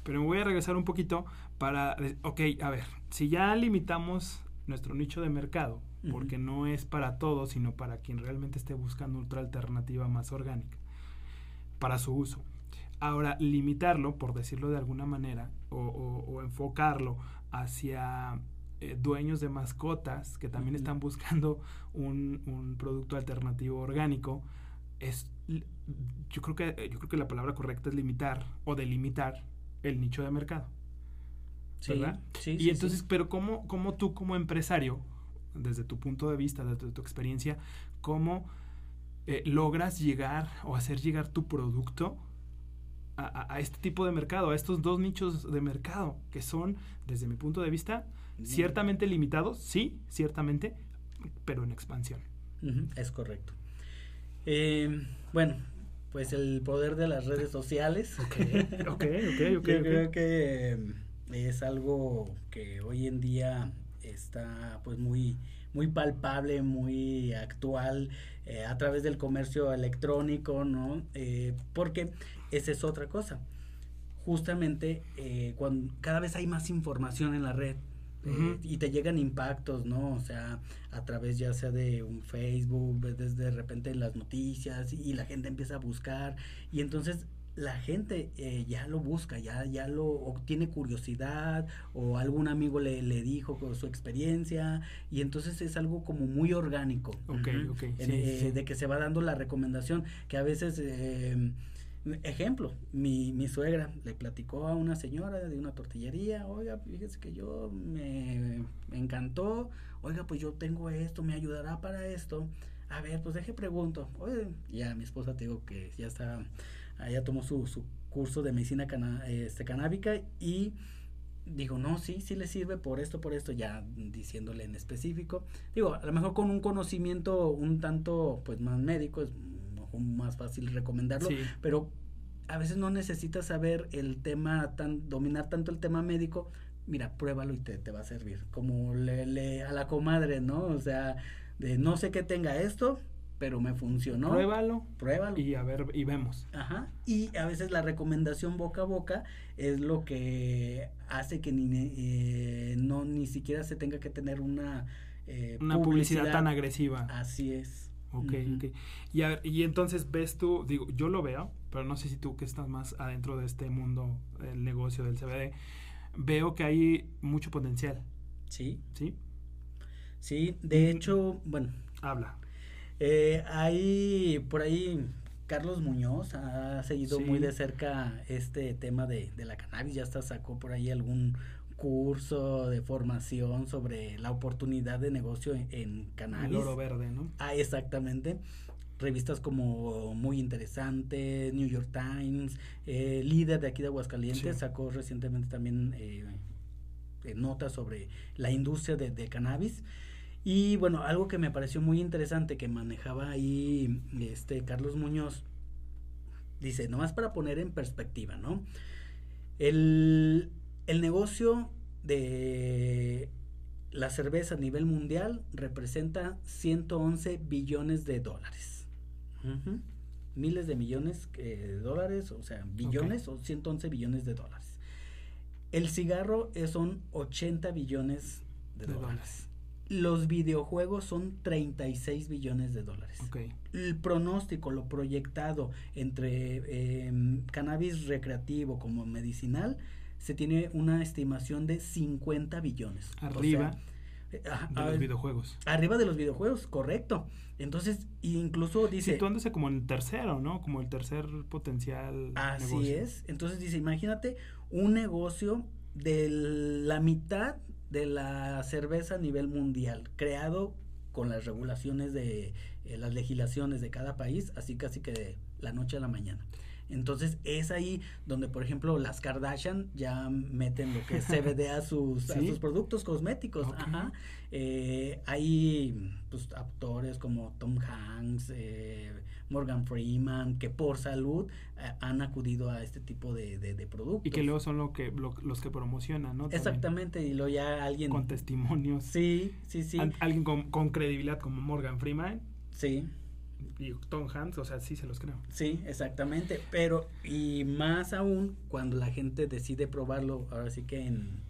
[SPEAKER 1] Pero me voy a regresar un poquito para, ok, a ver, si ya limitamos nuestro nicho de mercado, porque no es para todos, sino para quien realmente esté buscando otra alternativa más orgánica para su uso. Ahora, limitarlo, por decirlo de alguna manera, o, enfocarlo hacia eh, dueños de mascotas que también están buscando un, producto alternativo orgánico, es yo creo que yo creo que la palabra correcta es limitar o delimitar el nicho de mercado. ¿Verdad? Sí, y entonces, pero ¿cómo, ¿cómo tú como empresario, desde tu punto de vista, desde tu experiencia, cómo eh, logras llegar o hacer llegar tu producto a, este tipo de mercado, a estos dos nichos de mercado, que son, desde mi punto de vista, ciertamente limitados, sí, ciertamente, pero en expansión.
[SPEAKER 2] es correcto. Eh, bueno, pues el poder de las redes sociales.
[SPEAKER 1] Ok, ok, ok, okay.
[SPEAKER 2] Yo creo que em, es algo que hoy en día está pues muy muy palpable, muy actual eh, a través del comercio electrónico, ¿no? Eh, porque esa es otra cosa. Justamente eh, cuando cada vez hay más información en la red, y te llegan impactos, ¿no? O sea, a través ya sea de un Facebook, desde de repente las noticias y la gente empieza a buscar y entonces la gente eh, ya lo busca, ya, ya lo tiene curiosidad o algún amigo le, le dijo con su experiencia y entonces es algo como muy orgánico.
[SPEAKER 1] Ok, ok.
[SPEAKER 2] Eh, de que se va dando la recomendación que a veces... Eh, ejemplo, mi, mi suegra le platicó a una señora de una tortillería, oiga, fíjese que yo me, encantó, oiga, pues yo tengo esto, me ayudará para esto. A ver, pues deje pregunto. Oye, ya mi esposa te digo que ya está ella tomó su, su curso de medicina este, canábica y dijo, no, sí, sí le sirve por esto, por esto, ya diciéndole en específico. Digo, a lo mejor con un conocimiento un tanto, pues, más médico, es más fácil recomendarlo, pero a veces no necesitas saber el tema, tan, dominar tanto el tema médico, mira, pruébalo y te, te va a servir. Como le, le, a la comadre, ¿no? O sea, de no sé qué tenga esto, pero me funcionó.
[SPEAKER 1] Pruébalo.
[SPEAKER 2] Pruébalo.
[SPEAKER 1] Y a ver, y vemos.
[SPEAKER 2] Ajá. Y a veces la recomendación boca a boca es lo que hace que ni, eh, no ni siquiera se tenga que tener una
[SPEAKER 1] eh, una publicidad, tan agresiva.
[SPEAKER 2] Así es.
[SPEAKER 1] Ok, ok. Y, y entonces ves tú, digo, yo lo veo, pero no sé si tú que estás más adentro de este mundo, el negocio del CBD, veo que hay mucho potencial.
[SPEAKER 2] Sí.
[SPEAKER 1] Sí.
[SPEAKER 2] Sí, de hecho, bueno.
[SPEAKER 1] Habla.
[SPEAKER 2] Eh, hay por ahí Carlos Muñoz ha seguido muy de cerca este tema de, de, la cannabis, ya hasta sacó por ahí algún curso de formación sobre la oportunidad de negocio en, cannabis. El
[SPEAKER 1] oro verde, ¿no?
[SPEAKER 2] Ah, exactamente. Revistas como Muy Interesante, New York Times, eh, líder de aquí de Aguascalientes, sacó recientemente también eh, notas sobre la industria de, de cannabis. Y bueno, algo que me pareció muy interesante que manejaba ahí este Carlos Muñoz, dice, nomás para poner en perspectiva, ¿no? El, el negocio de la cerveza a nivel mundial representa 111 billones de dólares. Miles de millones de dólares, o sea, billones o 111 billones de dólares. El cigarro son 80 billones de, dólares. Los videojuegos son 36 billones de dólares. El pronóstico, lo proyectado entre em, cannabis recreativo como medicinal, se tiene una estimación de 50 billones.
[SPEAKER 1] Arriba. Eh, de los videojuegos.
[SPEAKER 2] Arriba de los videojuegos, correcto. Entonces, incluso dice...
[SPEAKER 1] Situándose como el tercero, ¿no? Como el tercer potencial.
[SPEAKER 2] Así es. Entonces dice, imagínate un negocio de la mitad de la cerveza a nivel mundial, creado con las regulaciones de eh, las legislaciones de cada país, así casi que de la noche a la mañana. Entonces es ahí donde, por ejemplo, las Kardashian ya meten lo que es CBD a sus, a sus productos cosméticos. Ajá. Eh, hay pues, actores como Tom Hanks, eh, Morgan Freeman, que por salud eh, han acudido a este tipo de, de, productos.
[SPEAKER 1] Y que luego son lo que, los que promocionan, ¿no?
[SPEAKER 2] Exactamente, y luego ya alguien...
[SPEAKER 1] Con testimonios.
[SPEAKER 2] Sí, sí, sí.
[SPEAKER 1] alguien con, con credibilidad como Morgan Freeman.
[SPEAKER 2] Sí
[SPEAKER 1] y Tom Hanks, o sea, sí se los creo.
[SPEAKER 2] Sí, exactamente, pero y más aún cuando la gente decide probarlo, ahora sí que en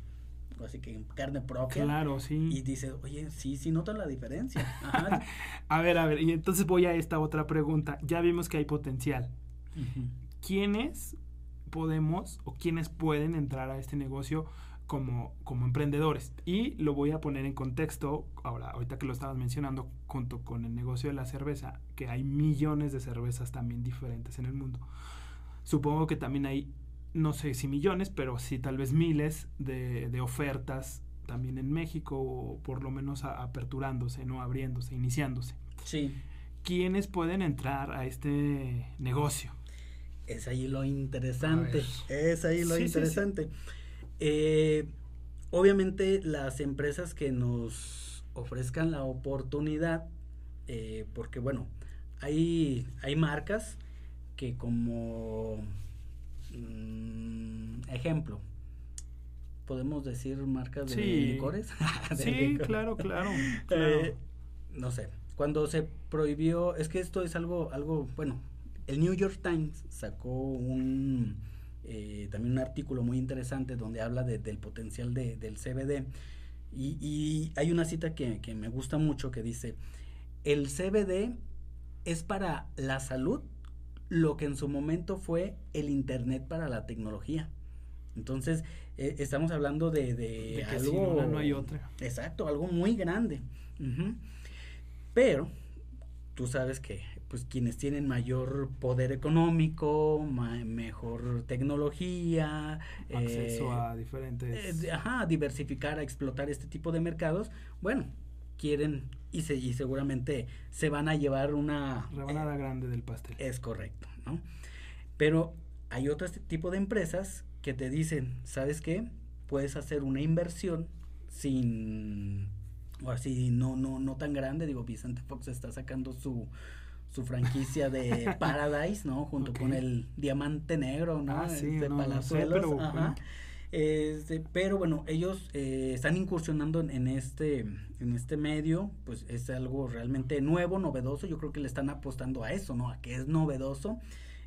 [SPEAKER 2] así que en carne propia.
[SPEAKER 1] Claro, sí.
[SPEAKER 2] Y dice, oye, sí, sí notan la diferencia.
[SPEAKER 1] a ver, a ver, y entonces voy a esta otra pregunta. Ya vimos que hay potencial. ¿Quiénes podemos o quiénes pueden entrar a este negocio como, como emprendedores. Y lo voy a poner en contexto, ahora, ahorita que lo estabas mencionando, junto con el negocio de la cerveza, que hay millones de cervezas también diferentes en el mundo. Supongo que también hay, no sé si millones, pero sí tal vez miles de, de ofertas también en México, o por lo menos aperturándose, ¿no? Abriéndose, iniciándose.
[SPEAKER 2] Sí.
[SPEAKER 1] ¿Quiénes pueden entrar a este negocio?
[SPEAKER 2] Es ahí lo interesante. Es ahí lo interesante. Eh, obviamente las empresas que nos ofrezcan la oportunidad, eh, porque bueno, hay, hay marcas que como mm, ejemplo, podemos decir marcas de licores.
[SPEAKER 1] sí, claro, claro. Eh,
[SPEAKER 2] no sé, cuando se prohibió, es que esto es algo, algo, bueno, el New York Times sacó un eh, también un artículo muy interesante donde habla del potencial de, del CBD. Y, hay una cita que, me gusta mucho que dice, el CBD es para la salud lo que en su momento fue el Internet para la tecnología. Entonces, eh, estamos hablando de, algo...
[SPEAKER 1] no hay otra.
[SPEAKER 2] Exacto, algo muy grande. Pero, tú sabes que pues quienes tienen mayor poder económico, mejor tecnología,
[SPEAKER 1] acceso eh, a diferentes,
[SPEAKER 2] eh, ajá, diversificar, a explotar este tipo de mercados, bueno, quieren y, se, y seguramente se van a llevar una
[SPEAKER 1] rebanada eh, grande del pastel.
[SPEAKER 2] Es correcto, ¿no? Pero hay otro tipo de empresas que te dicen, ¿sabes qué? Puedes hacer una inversión sin o así no no no tan grande, digo, Vicente Fox está sacando su su franquicia de Paradise, ¿no? Junto con el Diamante Negro, ¿no?
[SPEAKER 1] Ah, sí, este, Palazuelos.
[SPEAKER 2] Ajá. Este, pero bueno, ellos eh, están incursionando en, este, en este medio, pues es algo realmente nuevo, novedoso. Yo creo que le están apostando a eso, ¿no? A que es novedoso.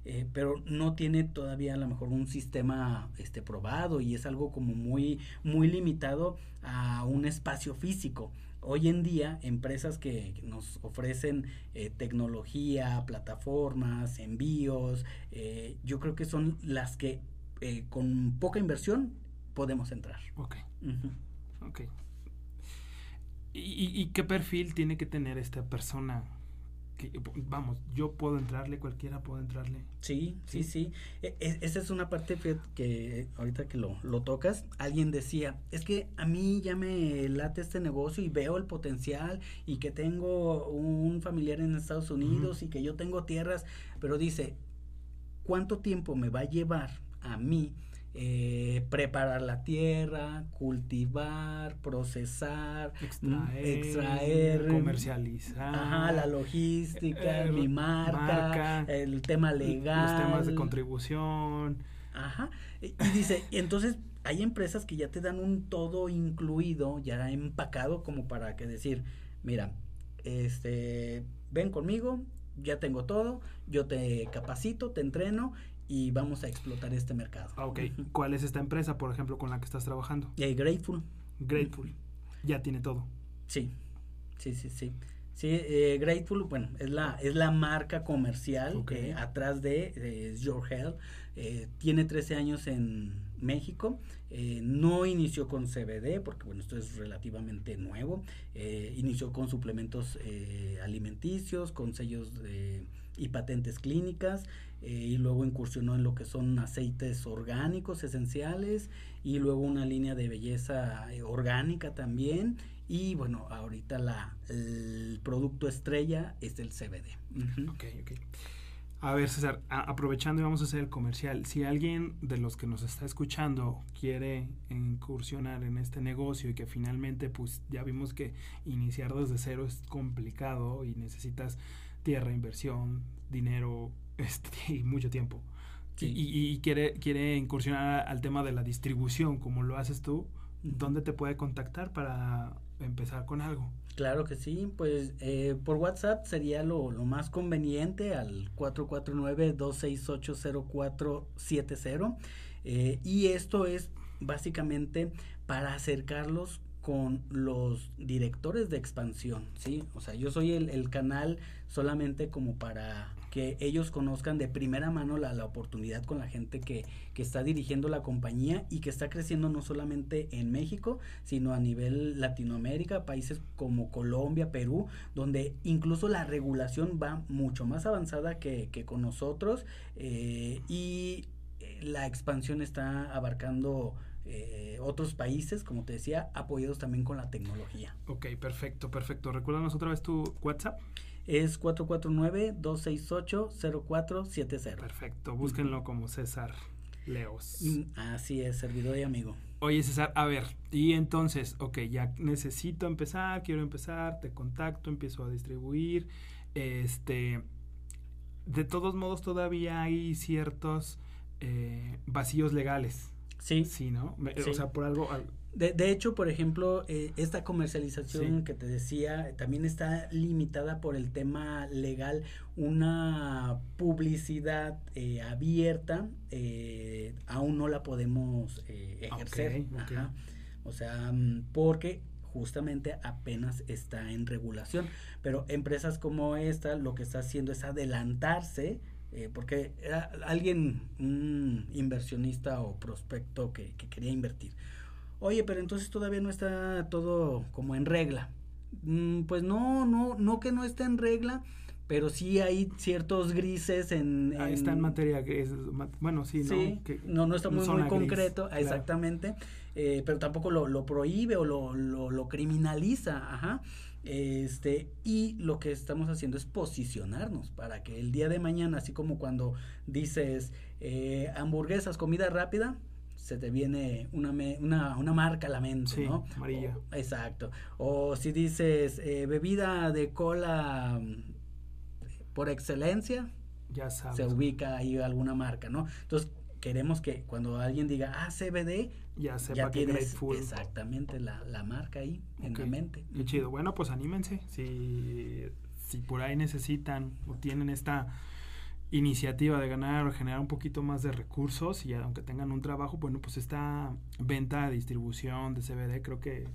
[SPEAKER 2] Eh, pero no tiene todavía a lo mejor un sistema este probado y es algo como muy muy limitado a un espacio físico hoy en día empresas que nos ofrecen eh, tecnología, plataformas, envíos, eh, yo creo que son las que eh, con poca inversión podemos entrar.
[SPEAKER 1] Ok. Ok. ¿Y, ¿Y, qué perfil tiene que tener esta persona vamos, yo puedo entrarle, cualquiera puede entrarle.
[SPEAKER 2] Sí, sí, sí. E, e, esa es una parte que ahorita que lo, lo tocas, alguien decía, es que a mí ya me late este negocio y veo el potencial y que tengo un familiar en Estados Unidos y que yo tengo tierras, pero dice, ¿cuánto tiempo me va a llevar a mí? Eh, preparar la tierra, cultivar, procesar,
[SPEAKER 1] extraer, comercializar,
[SPEAKER 2] la logística, eh, mi marca, el tema legal,
[SPEAKER 1] los temas de contribución.
[SPEAKER 2] Ajá. Y, dice, entonces hay empresas que ya te dan un todo incluido, ya empacado como para que decir, mira, este, ven conmigo, ya tengo todo, yo te capacito, te entreno y vamos a explotar este mercado.
[SPEAKER 1] Ah, ok. ¿Cuál es esta empresa, por ejemplo, con la que estás trabajando?
[SPEAKER 2] Eh, Grateful.
[SPEAKER 1] Grateful. Ya tiene todo.
[SPEAKER 2] Sí, sí, sí, sí. Sí, eh, Grateful, bueno, es la, es la marca comercial eh, atrás de Your Health. Eh, tiene 13 años en México. no inició con CBD, porque bueno, esto es relativamente nuevo. inició con suplementos alimenticios, con sellos y patentes clínicas. Eh, y luego incursionó en lo que son aceites orgánicos esenciales y luego una línea de belleza eh, orgánica también y bueno, ahorita la, el producto estrella es el CBD.
[SPEAKER 1] Ok, ok. A ver, César, aprovechando y vamos a hacer el comercial, si alguien de los que nos está escuchando quiere incursionar en este negocio y que finalmente pues ya vimos que iniciar desde cero es complicado y necesitas tierra, inversión, dinero, este, y mucho tiempo. Y, quiere, quiere incursionar al tema de la distribución, como lo haces tú, ¿dónde te puede contactar para empezar con algo?
[SPEAKER 2] Claro que sí, pues eh, por WhatsApp sería lo, lo más conveniente al 449-268-0470. Eh, y esto es básicamente para acercarlos con los directores de expansión, ¿sí? O sea, yo soy el, el canal solamente como para que ellos conozcan de primera mano la, la oportunidad con la gente que, que, está dirigiendo la compañía y que está creciendo no solamente en México, sino a nivel Latinoamérica, países como Colombia, Perú, donde incluso la regulación va mucho más avanzada que, que con nosotros eh, y eh, la expansión está abarcando eh, otros países, como te decía, apoyados también con la tecnología.
[SPEAKER 1] Ok, perfecto, perfecto. Recuérdanos otra vez tu WhatsApp
[SPEAKER 2] es 449-268-0470.
[SPEAKER 1] Perfecto, búsquenlo como César Leos.
[SPEAKER 2] Mm, así es, servidor y amigo.
[SPEAKER 1] Oye César, a ver, y entonces, ok, ya necesito empezar, quiero empezar, te contacto, empiezo a distribuir, este, de todos modos todavía hay ciertos eh, vacíos legales.
[SPEAKER 2] Sí.
[SPEAKER 1] Sí, ¿no? O sea, por algo,
[SPEAKER 2] de, de, hecho, por ejemplo, eh, esta comercialización que te decía también está limitada por el tema legal. Una publicidad eh, abierta eh, aún no la podemos ejercer. O sea, mm, porque justamente apenas está en regulación. Pero empresas como esta lo que está haciendo es adelantarse porque era alguien, un inversionista o prospecto que, que quería invertir oye, pero entonces todavía no está todo como en regla. Mm, pues no, no, no que no esté en regla, pero sí hay ciertos grises en...
[SPEAKER 1] Está en materia gris, bueno, sí,
[SPEAKER 2] ¿no? Que no, no está muy, muy concreto, exactamente, eh, pero tampoco lo, lo prohíbe o lo, lo, lo, criminaliza, ajá. Este, y lo que estamos haciendo es posicionarnos para que el día de mañana, así como cuando dices eh, hamburguesas, comida rápida, se te viene una, una, una marca a la mente, ¿no?
[SPEAKER 1] Amarilla.
[SPEAKER 2] exacto. O si dices eh, bebida de cola mm, por excelencia,
[SPEAKER 1] ya sabes.
[SPEAKER 2] se ubica ahí alguna marca, ¿no? Entonces, queremos que cuando alguien diga, ah, CBD,
[SPEAKER 1] ya sepa que Grateful.
[SPEAKER 2] Exactamente, la, la marca ahí en la mente.
[SPEAKER 1] Qué chido. Bueno, pues anímense. Si, si por ahí necesitan o tienen esta iniciativa de ganar o generar un poquito más de recursos y aunque tengan un trabajo, bueno, pues esta venta, distribución de CBD creo que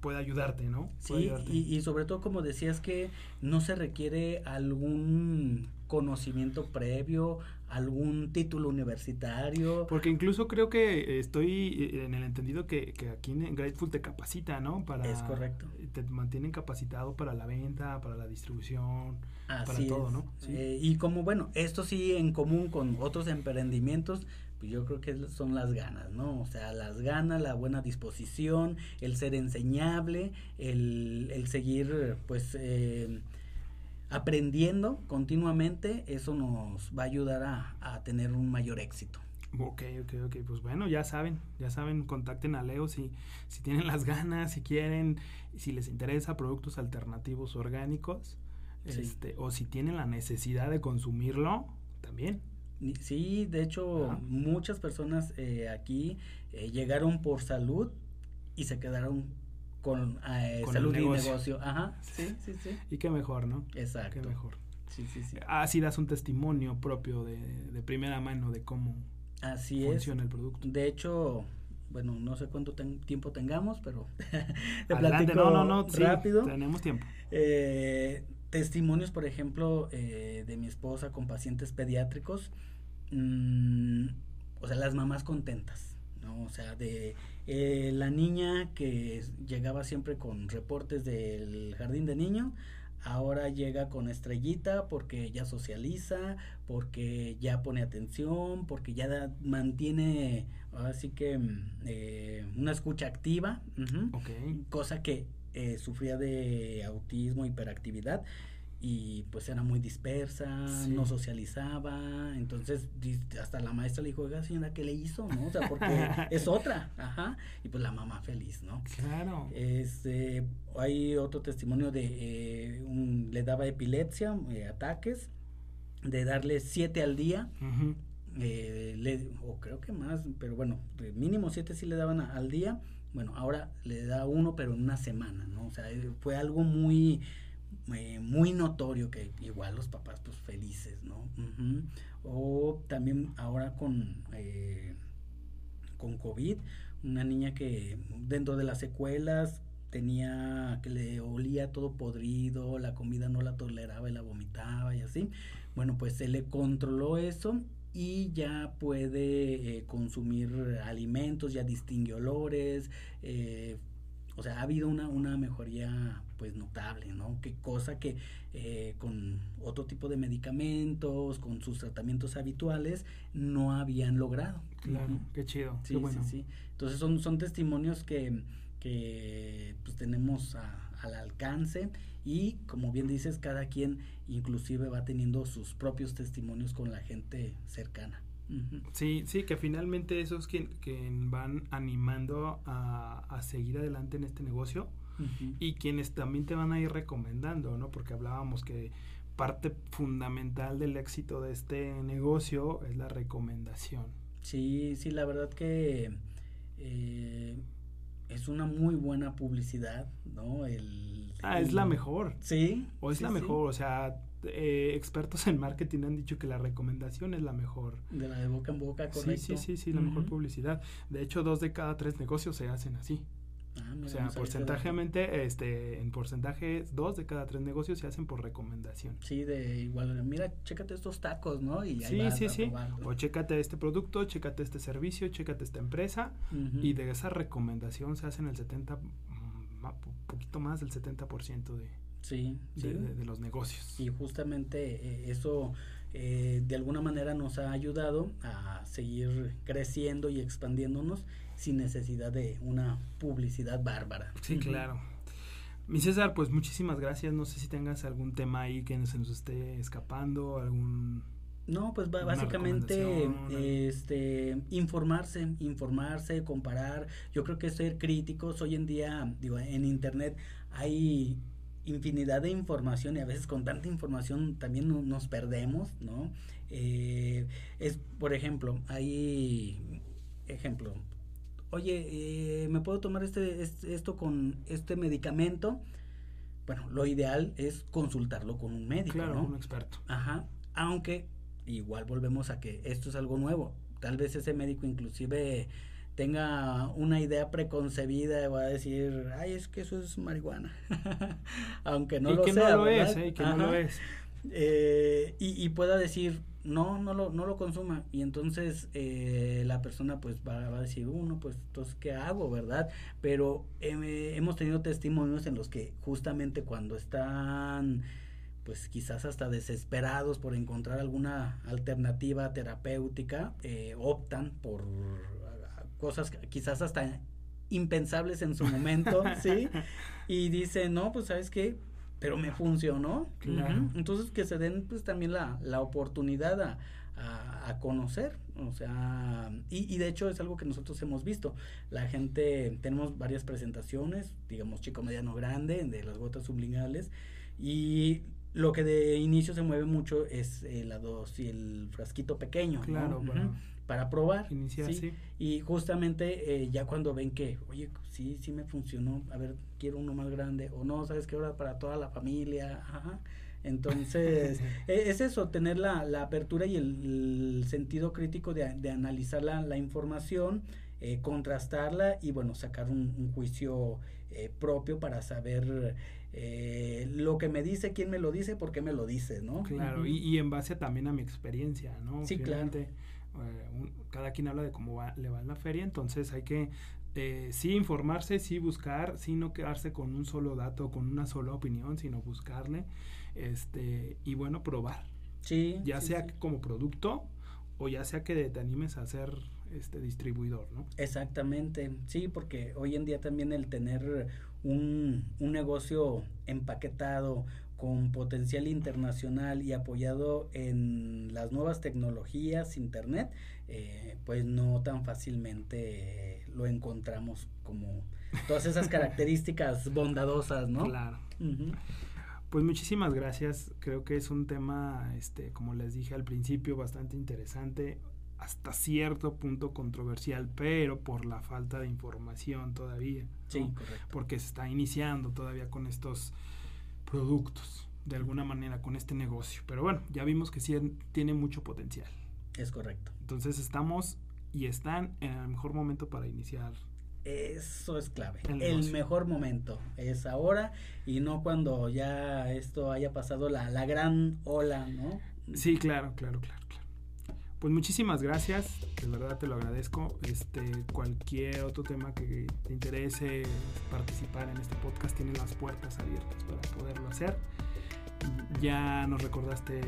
[SPEAKER 1] puede ayudarte, ¿no?
[SPEAKER 2] sí, Y, y, sobre todo como decías que no se requiere algún conocimiento previo, algún título universitario.
[SPEAKER 1] Porque incluso creo que estoy en el entendido que, que aquí en Grateful te capacita, ¿no? Para,
[SPEAKER 2] es correcto.
[SPEAKER 1] Te mantienen capacitado para la venta, para la distribución, para todo, ¿no?
[SPEAKER 2] Eh, y como, bueno, esto sí en común con otros emprendimientos, pues yo creo que son las ganas, ¿no? O sea, las ganas, la buena disposición, el ser enseñable, el, el seguir, pues, eh, aprendiendo continuamente, eso nos va a ayudar a, tener un mayor éxito.
[SPEAKER 1] Ok, ok, ok. Pues bueno, ya saben, ya saben, contacten a Leo si, si tienen las ganas, si quieren, si les interesa productos alternativos orgánicos, este, o si tienen la necesidad de consumirlo, también.
[SPEAKER 2] Sí, de hecho, muchas personas eh, aquí eh, llegaron por salud y se quedaron con, eh, salud y negocio. Ajá, sí, sí, sí.
[SPEAKER 1] Y qué mejor, ¿no?
[SPEAKER 2] Exacto.
[SPEAKER 1] Qué mejor.
[SPEAKER 2] Sí, sí, sí.
[SPEAKER 1] Así das un testimonio propio de, de primera mano de cómo
[SPEAKER 2] Así
[SPEAKER 1] funciona el producto.
[SPEAKER 2] De hecho, bueno, no sé cuánto tiempo tengamos, pero
[SPEAKER 1] te Adelante, no, no, no, rápido. tenemos tiempo.
[SPEAKER 2] Eh, testimonios, por ejemplo, eh, de mi esposa con pacientes pediátricos, mm, o sea, las mamás contentas, ¿no? O sea, de eh, la niña que llegaba siempre con reportes del jardín de niño, ahora llega con estrellita porque ya socializa, porque ya pone atención, porque ya mantiene, así que mm, eh, una escucha activa, cosa que eh, sufría de autismo, hiperactividad y pues era muy dispersa, no socializaba, entonces hasta la maestra le dijo, oiga señora, ¿qué le hizo? ¿No? O sea, porque es otra, ajá, y pues la mamá feliz, ¿no?
[SPEAKER 1] Claro.
[SPEAKER 2] Este, hay otro testimonio de, eh, un, le daba epilepsia, eh, ataques, de darle siete al día, eh, le, o creo que más, pero bueno, mínimo siete sí le daban al día, bueno, ahora le da uno, pero en una semana, ¿no? O sea, fue algo muy eh, muy notorio que igual los papás pues felices, ¿no? O también ahora con, eh, con COVID, una niña que dentro de las secuelas tenía que le olía todo podrido, la comida no la toleraba y la vomitaba y así. Bueno, pues se le controló eso y ya puede eh, consumir alimentos, ya distingue olores, eh, o sea, ha habido una, una mejoría pues notable, ¿no? Qué cosa que eh, con otro tipo de medicamentos, con sus tratamientos habituales, no habían logrado.
[SPEAKER 1] Claro, qué chido.
[SPEAKER 2] Sí,
[SPEAKER 1] sí,
[SPEAKER 2] sí. Entonces son, son testimonios que, que pues tenemos al alcance y como bien dices, cada quien inclusive va teniendo sus propios testimonios con la gente cercana.
[SPEAKER 1] Sí, sí, que finalmente esos quien, quien van animando a, a, seguir adelante en este negocio y quienes también te van a ir recomendando, ¿no? Porque hablábamos que parte fundamental del éxito de este negocio es la recomendación.
[SPEAKER 2] Sí, sí, la verdad que eh, es una muy buena publicidad, ¿no? El,
[SPEAKER 1] ah, es la mejor.
[SPEAKER 2] Sí.
[SPEAKER 1] O es la mejor, o sea, eh, expertos en marketing han dicho que la recomendación es la mejor.
[SPEAKER 2] De la de boca en boca, correcto.
[SPEAKER 1] Sí, sí, sí, sí la mejor publicidad. De hecho, dos de cada tres negocios se hacen así. Ah, o sea, porcentajemente, este, en porcentaje, dos de cada tres negocios se hacen por recomendación.
[SPEAKER 2] Sí, de igual, mira, chécate estos tacos, ¿no? Y
[SPEAKER 1] sí, sí, sí. O chécate este producto, chécate este servicio, chécate esta empresa. Y de esa recomendación se hacen el 70, un poquito más del 70% de,
[SPEAKER 2] sí,
[SPEAKER 1] de, los negocios.
[SPEAKER 2] Y justamente eh, eso eh, de alguna manera nos ha ayudado a seguir creciendo y expandiéndonos sin necesidad de una publicidad bárbara.
[SPEAKER 1] Sí, claro. Mi César, pues muchísimas gracias. No sé si tengas algún tema ahí que se nos esté escapando, algún
[SPEAKER 2] no, pues básicamente este informarse, informarse, comparar. Yo creo que ser críticos hoy en día, digo, en internet hay infinidad de información y a veces con tanta información también nos perdemos, ¿no? Eh, es, por ejemplo, hay ejemplo, oye, eh, ¿me puedo tomar este, esto con este medicamento? Bueno, lo ideal es consultarlo con un médico,
[SPEAKER 1] claro,
[SPEAKER 2] ¿no?
[SPEAKER 1] un experto.
[SPEAKER 2] Ajá, aunque igual volvemos a que esto es algo nuevo. Tal vez ese médico inclusive tenga una idea preconcebida y va a decir, ay, es que eso es marihuana. Aunque no
[SPEAKER 1] y
[SPEAKER 2] lo
[SPEAKER 1] que
[SPEAKER 2] sea.
[SPEAKER 1] No lo es, ¿eh? que no lo es.
[SPEAKER 2] Eh, y, y, pueda decir, no, no lo, no lo consuma. Y entonces eh, la persona pues va, va, a decir, uno, pues entonces, ¿qué hago, verdad? Pero eh, hemos tenido testimonios en los que justamente cuando están pues quizás hasta desesperados por encontrar alguna alternativa terapéutica, eh, optan por cosas quizás hasta impensables en su momento, ¿sí? Y dicen, no, pues sabes qué, pero me funcionó.
[SPEAKER 1] Claro.
[SPEAKER 2] Entonces que se den pues también la, la oportunidad a, a, a, conocer, o sea, y, y, de hecho es algo que nosotros hemos visto. La gente, tenemos varias presentaciones, digamos chico, mediano, grande, de las gotas subliminales, y lo que de inicio se mueve mucho es eh, la dosis, el frasquito pequeño,
[SPEAKER 1] claro,
[SPEAKER 2] ¿no?
[SPEAKER 1] bueno.
[SPEAKER 2] Para probar.
[SPEAKER 1] Iniciar,
[SPEAKER 2] ¿sí?
[SPEAKER 1] sí.
[SPEAKER 2] Y justamente eh, ya cuando ven que, oye, sí, sí me funcionó, a ver, quiero uno más grande, o no, sabes que ahora para toda la familia, ajá. Entonces, e, es eso, tener la, la apertura y el, el, sentido crítico de, de analizar la, la información, eh, contrastarla y, bueno, sacar un, un juicio eh, propio para saber eh, lo que me dice, quién me lo dice, por qué me lo dice, ¿no?
[SPEAKER 1] Claro, uh -huh. y, y, en base también a mi experiencia, ¿no?
[SPEAKER 2] Sí,
[SPEAKER 1] Finalmente,
[SPEAKER 2] claro.
[SPEAKER 1] Eh, un, cada quien habla de cómo va, le va en la feria, entonces hay que eh, sí informarse, sí buscar, sí no quedarse con un solo dato, con una sola opinión, sino buscarle, este, y bueno, probar.
[SPEAKER 2] Sí.
[SPEAKER 1] Ya
[SPEAKER 2] sí,
[SPEAKER 1] sea
[SPEAKER 2] sí.
[SPEAKER 1] como producto o ya sea que te animes a ser este distribuidor, ¿no?
[SPEAKER 2] Exactamente, sí, porque hoy en día también el tener un, un negocio empaquetado con potencial internacional y apoyado en las nuevas tecnologías, internet, eh, pues no tan fácilmente lo encontramos como todas esas características bondadosas, ¿no?
[SPEAKER 1] Claro.
[SPEAKER 2] Uh -huh.
[SPEAKER 1] Pues muchísimas gracias. Creo que es un tema, este, como les dije al principio, bastante interesante, hasta cierto punto controversial, pero por la falta de información todavía. ¿no?
[SPEAKER 2] Sí, correcto.
[SPEAKER 1] Porque se está iniciando todavía con estos productos, de alguna manera, con este negocio. Pero bueno, ya vimos que sí tiene mucho potencial.
[SPEAKER 2] Es correcto.
[SPEAKER 1] Entonces estamos y están en el mejor momento para iniciar
[SPEAKER 2] eso es clave.
[SPEAKER 1] El,
[SPEAKER 2] el, mejor momento es ahora y no cuando ya esto haya pasado la, la gran ola, ¿no?
[SPEAKER 1] Sí, claro, claro, claro, claro. Pues muchísimas gracias, de verdad te lo agradezco. Este, cualquier otro tema que te interese participar en este podcast tiene las puertas abiertas para poderlo hacer. Ya nos recordaste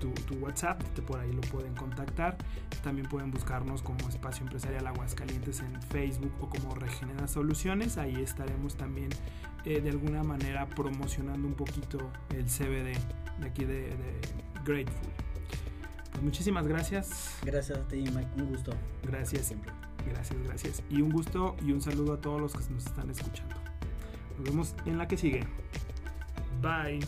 [SPEAKER 1] tu, WhatsApp, te por ahí lo pueden contactar. También pueden buscarnos como Espacio Empresarial Aguascalientes en Facebook o como Regenera Soluciones. Ahí estaremos también eh, de alguna manera promocionando un poquito el CBD de aquí de Grateful. Pues muchísimas gracias.
[SPEAKER 2] Gracias a ti, Mike. Un gusto.
[SPEAKER 1] Gracias siempre. Gracias, gracias. Y un gusto y un saludo a todos los que nos están escuchando. Nos vemos en la que sigue. Bye.